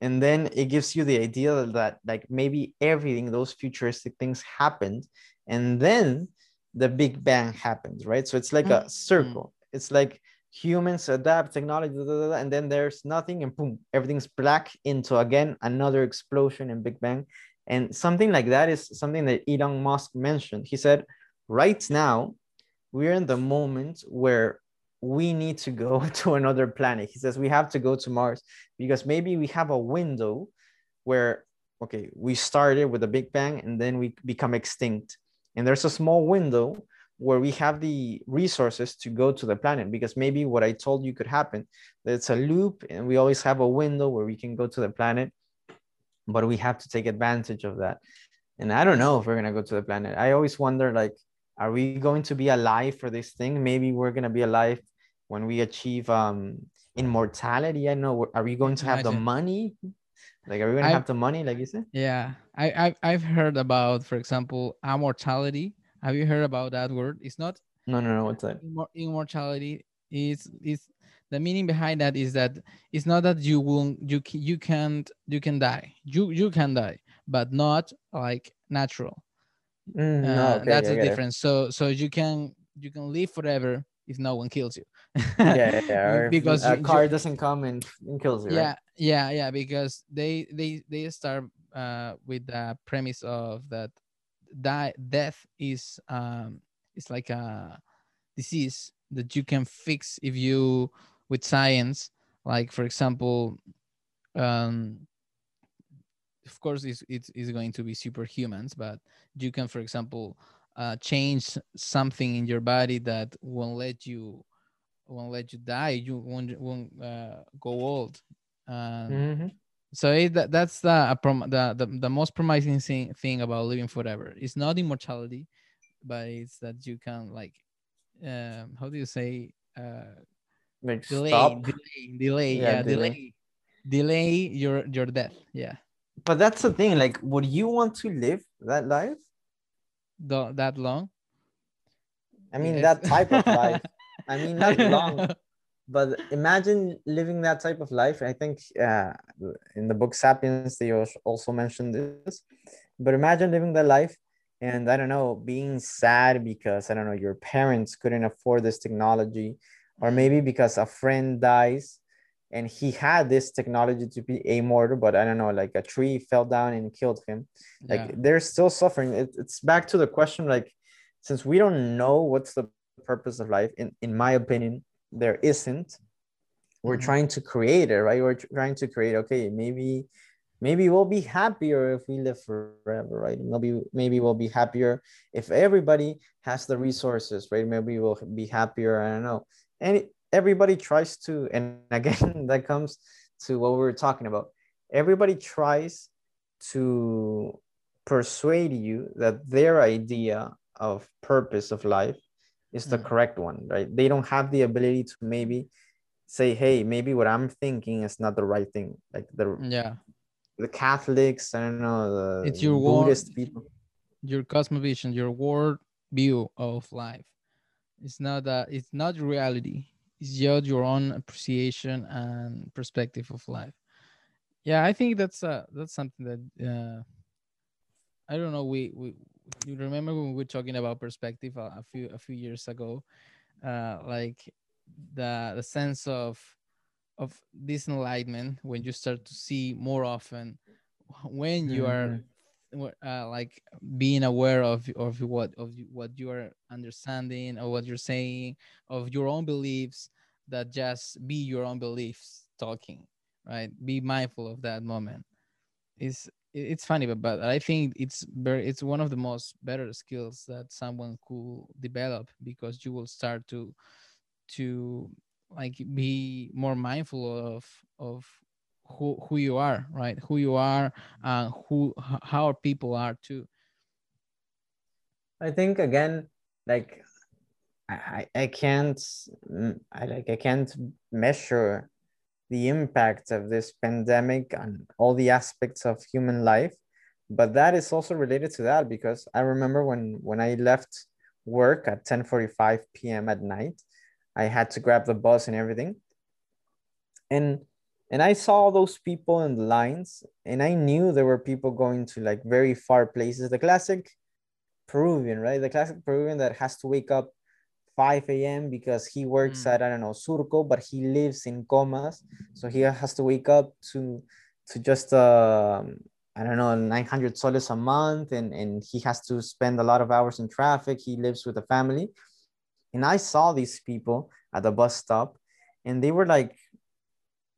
And then it gives you the idea that, like, maybe everything, those futuristic things happened. And then the Big Bang happens, right? So it's like mm-hmm. a circle it's like humans adapt technology blah, blah, blah, and then there's nothing and boom everything's black into again another explosion and big bang. And something like that is something that elon musk mentioned. He said right now we're in the moment where we need to go to another planet. He says we have to go to mars because maybe we have a window where okay we started with a big bang and then we become extinct. And there's a small window where we have the resources to go to the planet because maybe what I told you could happen. It's a loop and we always have a window where we can go to the planet, but we have to take advantage of that. And I don't know if we're gonna go to the planet. I always wonder like, are we going to be alive for this thing? Maybe we're gonna be alive when we achieve um immortality. I know. Are we going to have Imagine. the money? Like, are we gonna I've, have the money, like you said? Yeah, I I've, I've heard about, for example, amortality have you heard about that word? It's not. No, no, no. What's that? Amortality is is the meaning behind that is that it's not that you will you you can't you can die you you can die but not like natural Mm, no, Uh, okay, that's the get it. difference. So so you can you can live forever if no one kills you. Yeah, yeah, yeah. Because a you- car you- doesn't come and, and kills you, yeah right? yeah yeah because they they they start uh with the premise of that die death is um is like a disease that you can fix if you with science like for example um of course it's it's, it's going to be superhumans but you can for example uh, change something in your body that won't let you won't let you die you won't, won't uh, go old um, Mhm. So it, that, that's the, the, the the most promising thing, thing about living forever it's not immortality but it's that you can like um how do you say uh Like delay stop. delay delay Yeah, yeah, delay. delay. delay your your death yeah But that's the thing. Like, would you want to live that life? Tho- that long I mean, Yes. that type of life. I mean, not long, but imagine living that type of life. I think uh, in the book Sapiens, they als- also mentioned this. But imagine living that life and I don't know, being sad because I don't know, your parents couldn't afford this technology, or maybe because a friend dies and he had this technology to be immortal, but I don't know, like a tree fell down and killed him. Like yeah. they're still suffering. It, it's back to the question like, since we don't know what's the purpose of life, in, in my opinion, there isn't. We're Mhm. trying to create it, right? We're tr- trying to create, okay, maybe maybe we'll be happier if we live forever right maybe maybe we'll be happier if everybody has the resources right maybe we'll be happier i don't know and everybody tries to and again that comes to what we were talking about everybody tries to persuade you that their idea of purpose of life is the Mm. correct one right? They don't have the ability to maybe say hey maybe what i'm thinking is not the right thing. Like the yeah. the Catholics, I don't know, the It's your Buddhist people. your cosmovision your world view of life. It's not that it's not reality. It's just your own appreciation and perspective of life. Yeah i think that's uh that's something that uh i don't know we we you remember when we were talking about perspective a, a few a few years ago uh like the the sense of of this enlightenment when you start to see more often when you are Mhm. uh, like being aware of of what of what you are understanding or what you're saying of your own beliefs that just be your own beliefs talking right be mindful of that moment it's it's funny but, but i think it's very it's one of the most better skills that someone could develop because you will start to to like be more mindful of of who who you are right? Who you are and who how people are too. I think again, like I, I I can't mm, I like I can't measure the impact of this pandemic on all the aspects of human life, but that is also related to that because I remember when when I left work at 10:45 p.m. at night, I had to grab the bus and everything. And and I saw those people in the lines and I knew there were people going to like very far places. The classic Peruvian, right? The classic Peruvian that has to wake up 5 a.m. because he works Mm. at I don't know Surco, but he lives in Comas, so he has to wake up to to just um I don't know 900 soles a month, and and he has to spend a lot of hours in traffic. He lives with a family, and I saw these people at the bus stop, and they were like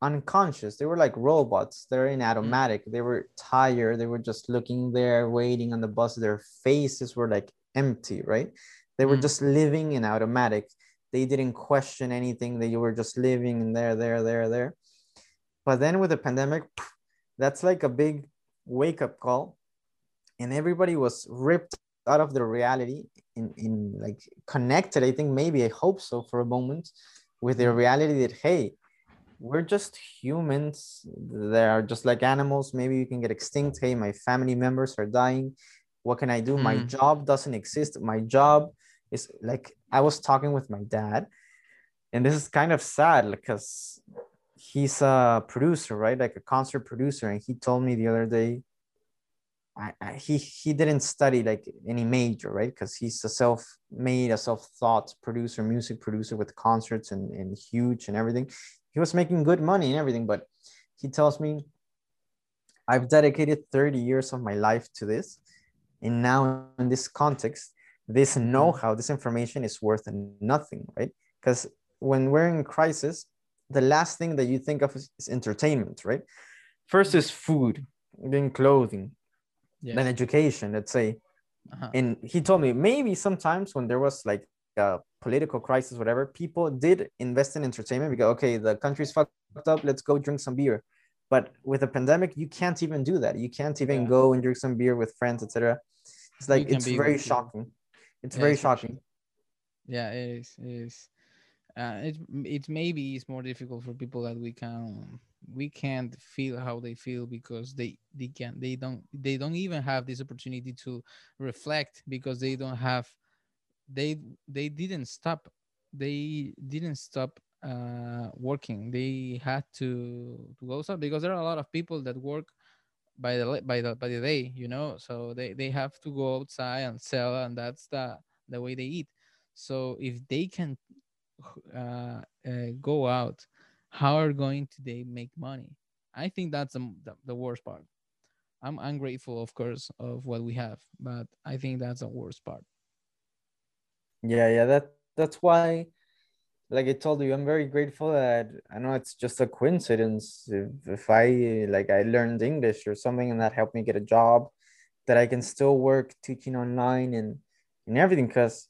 unconscious. They were like robots. They're in automatic. They were tired. They were just looking there, waiting on the bus. Their faces were like empty, right? They were Mm. just living in automatic. They didn't question anything. They were just living in there, there, there, there. But then with the pandemic, that's like a big wake up call. And everybody was ripped out of the reality in, in like connected. I think maybe I hope so for a moment with the Mm. reality that, hey, we're just humans. They are just like animals. Maybe you can get extinct. Hey, my family members are dying. What can I do? My Mm. job doesn't exist. My job is like I was talking with my dad, and this is kind of sad because he's a producer, right? Like a concert producer, and he told me the other day I, I, he he didn't study like any major, right? Because he's a self-made, a self-thought producer, music producer with concerts and, and huge and everything. He was making good money and everything, but he tells me, I've dedicated 30 years of my life to this. And now in this context, this mm-hmm. know-how, this information is worth nothing, right? Because when we're in crisis, the last thing that you think of is, is entertainment, right? First is food, then clothing, yes. then education, let's say. Uh-huh. And he told me maybe sometimes when there was like a political crisis, whatever, people did invest in entertainment because okay, the country's fucked up, let's go drink some beer. But with a pandemic, you can't even do that. You can't even yeah. go and drink some beer with friends, etc. It's like it's very shocking. It's yeah, very it's shocking. Yeah, it is. It is. Uh, it it maybe it's more difficult for people that we can we can't feel how they feel because they they can they don't they don't even have this opportunity to reflect because they don't have they they didn't stop they didn't stop uh working they had to to go outside because there are a lot of people that work by the by the by the day you know? So they they have to go outside and sell and that's the the way they eat. So if they can uh, uh go out how are going to they make money? I think that's the, the, worst part. I'm ungrateful of course of what we have but i think that's the worst part. Yeah yeah that that's why like i told you i'm very grateful that i know it's just a coincidence if, if i like i learned english or something and that helped me get a job that i can still work teaching online and and everything because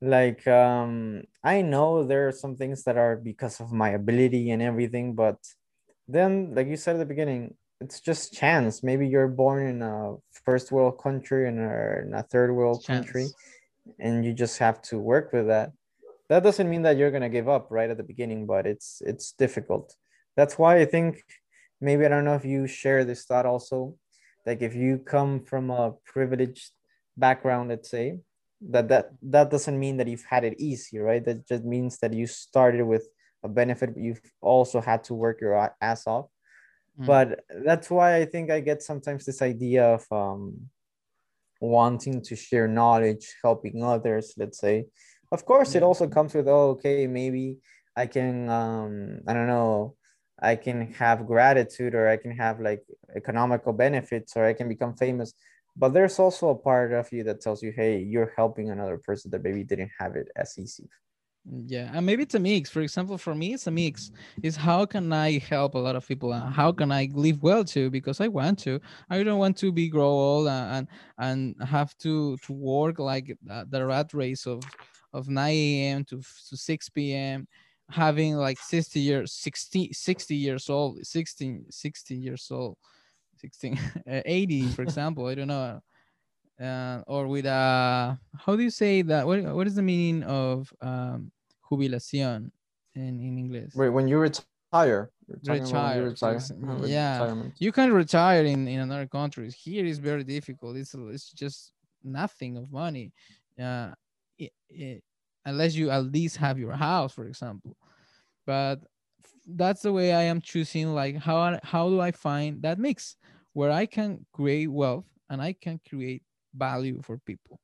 like um i know there are some things that are because of my ability and everything but then like you said at the beginning it's just chance maybe you're born in a first world country and in a third world chance. country and you just have to work with that that doesn't mean that you're going to give up right at the beginning but it's it's difficult. That's why i think maybe i don't know if you share this thought also like if you come from a privileged background let's say that that that doesn't mean that you've had it easy right? That just means that you started with a benefit but you've also had to work your ass off. Mm. but that's why i think i get sometimes this idea of um wanting to share knowledge helping others let's say of course it also comes with oh okay maybe i can um i don't know i can have gratitude or i can have like economical benefits or i can become famous. But there's also a part of you that tells you hey you're helping another person that maybe didn't have it as easy yeah and maybe it's a mix. For example for me it's a mix. Is how can i help a lot of people and how can i live well too because i want to. I don't want to be grow old and and have to to work like the rat race of of 9 a.m to, to 6 p.m having like 60 years 60 60 years old 16 60 years old 16 uh, 80 for example i don't know uh, or with a how do you say that what, what is the meaning of um jubilación in, in english wait when you retire retire, retire. yeah retirement. you can retire in in another country. here is very difficult it's it's just nothing of money uh it, it, unless you at least have your house for example but that's the way I am choosing like how how do I find that mix where I can create wealth and I can create value for people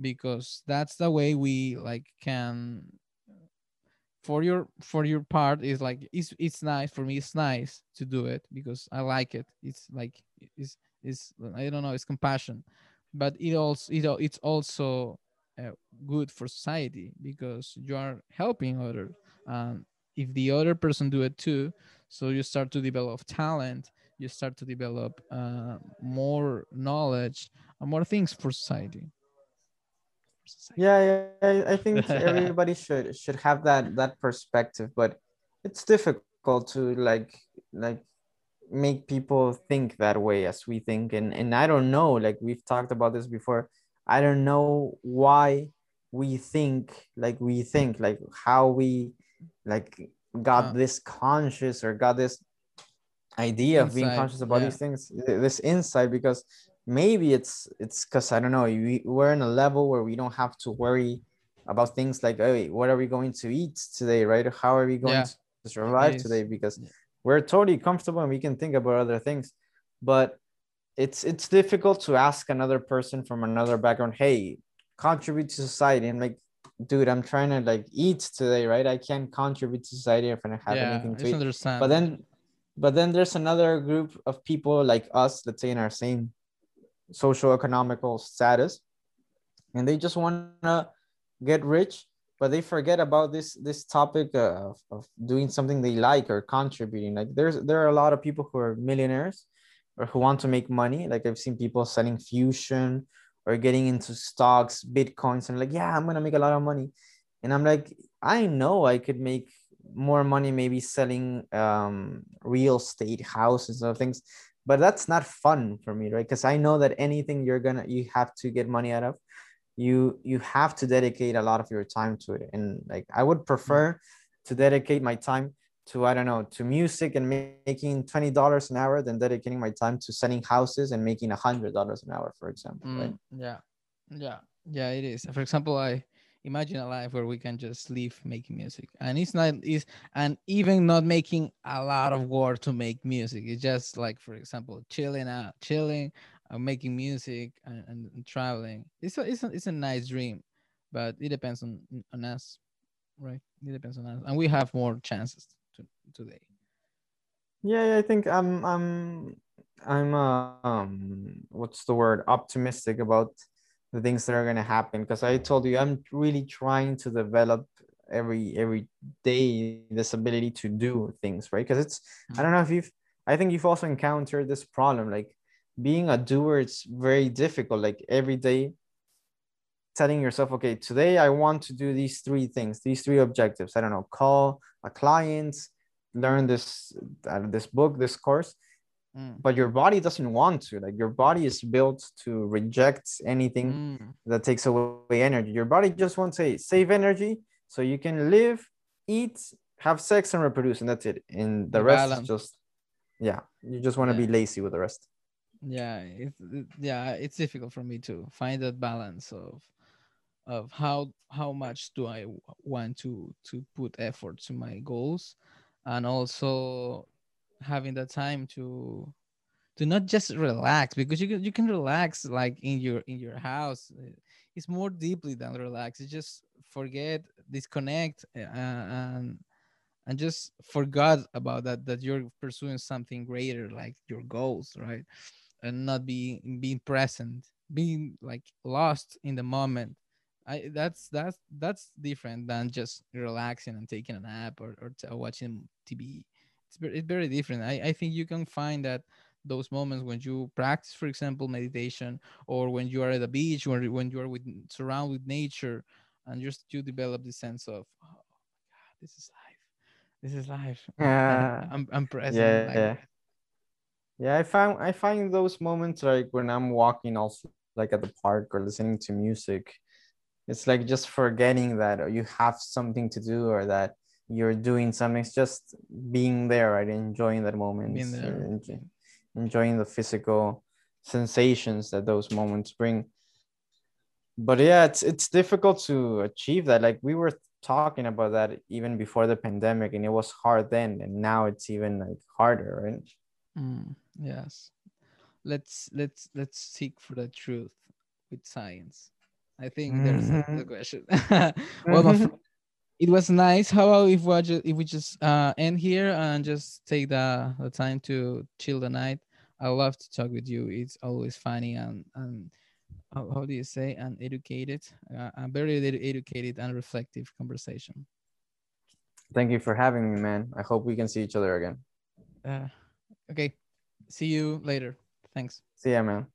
because that's the way we like can for your for your part is like it's it's nice for me it's nice to do it because I like it. It's like it's it's I don't know it's compassion. But it also it, it's also uh, good for society because you are helping others um, if the other person do it too so you start to develop talent you start to develop uh, more knowledge and more things for society. Yeah, yeah, I think everybody should should have that that perspective, but it's difficult to like like make people think that way as we think and and I don't know like we've talked about this before I don't know why we think like we think like how we like got uh, this conscious or got this idea insight, of being conscious about yeah. these things this insight because maybe it's it's because i don't know we, we're in a level where we don't have to worry about things like hey what are we going to eat today? Right? How are we going yeah. to survive today? Because we're totally comfortable and we can think about other things. But it's it's difficult to ask another person from another background hey contribute to society. And like dude i'm trying to like eat today right? I can't contribute to society if i don't have yeah, anything to eat. understand. but then but then there's another group of people like us let's say in our same social economical status and they just want to get rich but they forget about this this topic of, of doing something they like or contributing. Like there's there are a lot of people who are millionaires or who want to make money. Like i've seen people selling fusion or getting into stocks bitcoins and like yeah i'm gonna make a lot of money. And i'm like i know i could make more money maybe selling um, real estate houses or things but that's not fun for me right? Because i know that anything you're gonna you have to get money out of you you have to dedicate a lot of your time to it. And like i would prefer to dedicate my time to i don't know to music and making $20 an hour than dedicating my time to selling houses and making $100 an hour for example Mm, right yeah. Yeah. Yeah it is. For example i imagine a life where we can just live making music. And it's not is and even not making a lot of work to make music. It's just like for example chilling out chilling uh, making music and, and, and traveling. It's a, it's a it's a nice dream but it depends on on us right? It depends on us. And we have more chances to, today. Yeah, yeah, i think i'm i'm i'm uh, um what's the word? Optimistic about the things that are going to happen because i told you i'm really trying to develop every every day this ability to do things right? Because it's i don't know if you've i think you've also encountered this problem like being a doer it's very difficult like every day telling yourself okay today i want to do these three things these three objectives. I don't know call a client learn this uh, this book this course Mm, but your body doesn't want to like your body is built to reject anything mm, that takes away energy. Your body just wants to save energy so you can live eat have sex and reproduce and that's it. And the The rest balance. is just yeah you just want to Yeah. be lazy with the rest. Yeah it's it, yeah it's difficult for me to find that balance of of how how much do i want to to put effort to my goals and also having the time to to not just relax because you can you can relax like in your in your house. It's more deeply than relax. It's just forget disconnect uh, and and just forgot about that that you're pursuing something greater like your goals right? And not being being present being like lost in the moment. I that's that's that's different than just relaxing and taking a nap or, or t- watching tv it's very, it's very different. I, I think you can find that those moments when you practice for example meditation or when you are at the beach or when you are with surrounded with nature and just you develop the sense of oh my god this is life. This is life. Yeah. I'm, I'm present yeah like yeah. yeah i find i find those moments like when i'm walking also like at the park or listening to music it's like just forgetting that you have something to do or that you're doing something it's just being there right enjoying that moment being there uh, enjoying the physical sensations that those moments bring but yeah it's it's difficult to achieve that like we were talking about that even before the pandemic and it was hard then and now it's even like harder right Mm, yes. Let's let's let's seek for the truth with science. I think there's the, question. well, my fr- it was nice. How about if we just if we just uh end here and just take the the time to chill the night? I love to talk with you. It's always funny and and how, how do you say and educated, uh, a very edu- educated and reflective conversation. thank you for having me man i hope we can see each other again Uh, okay, see you later. Thanks. see ya man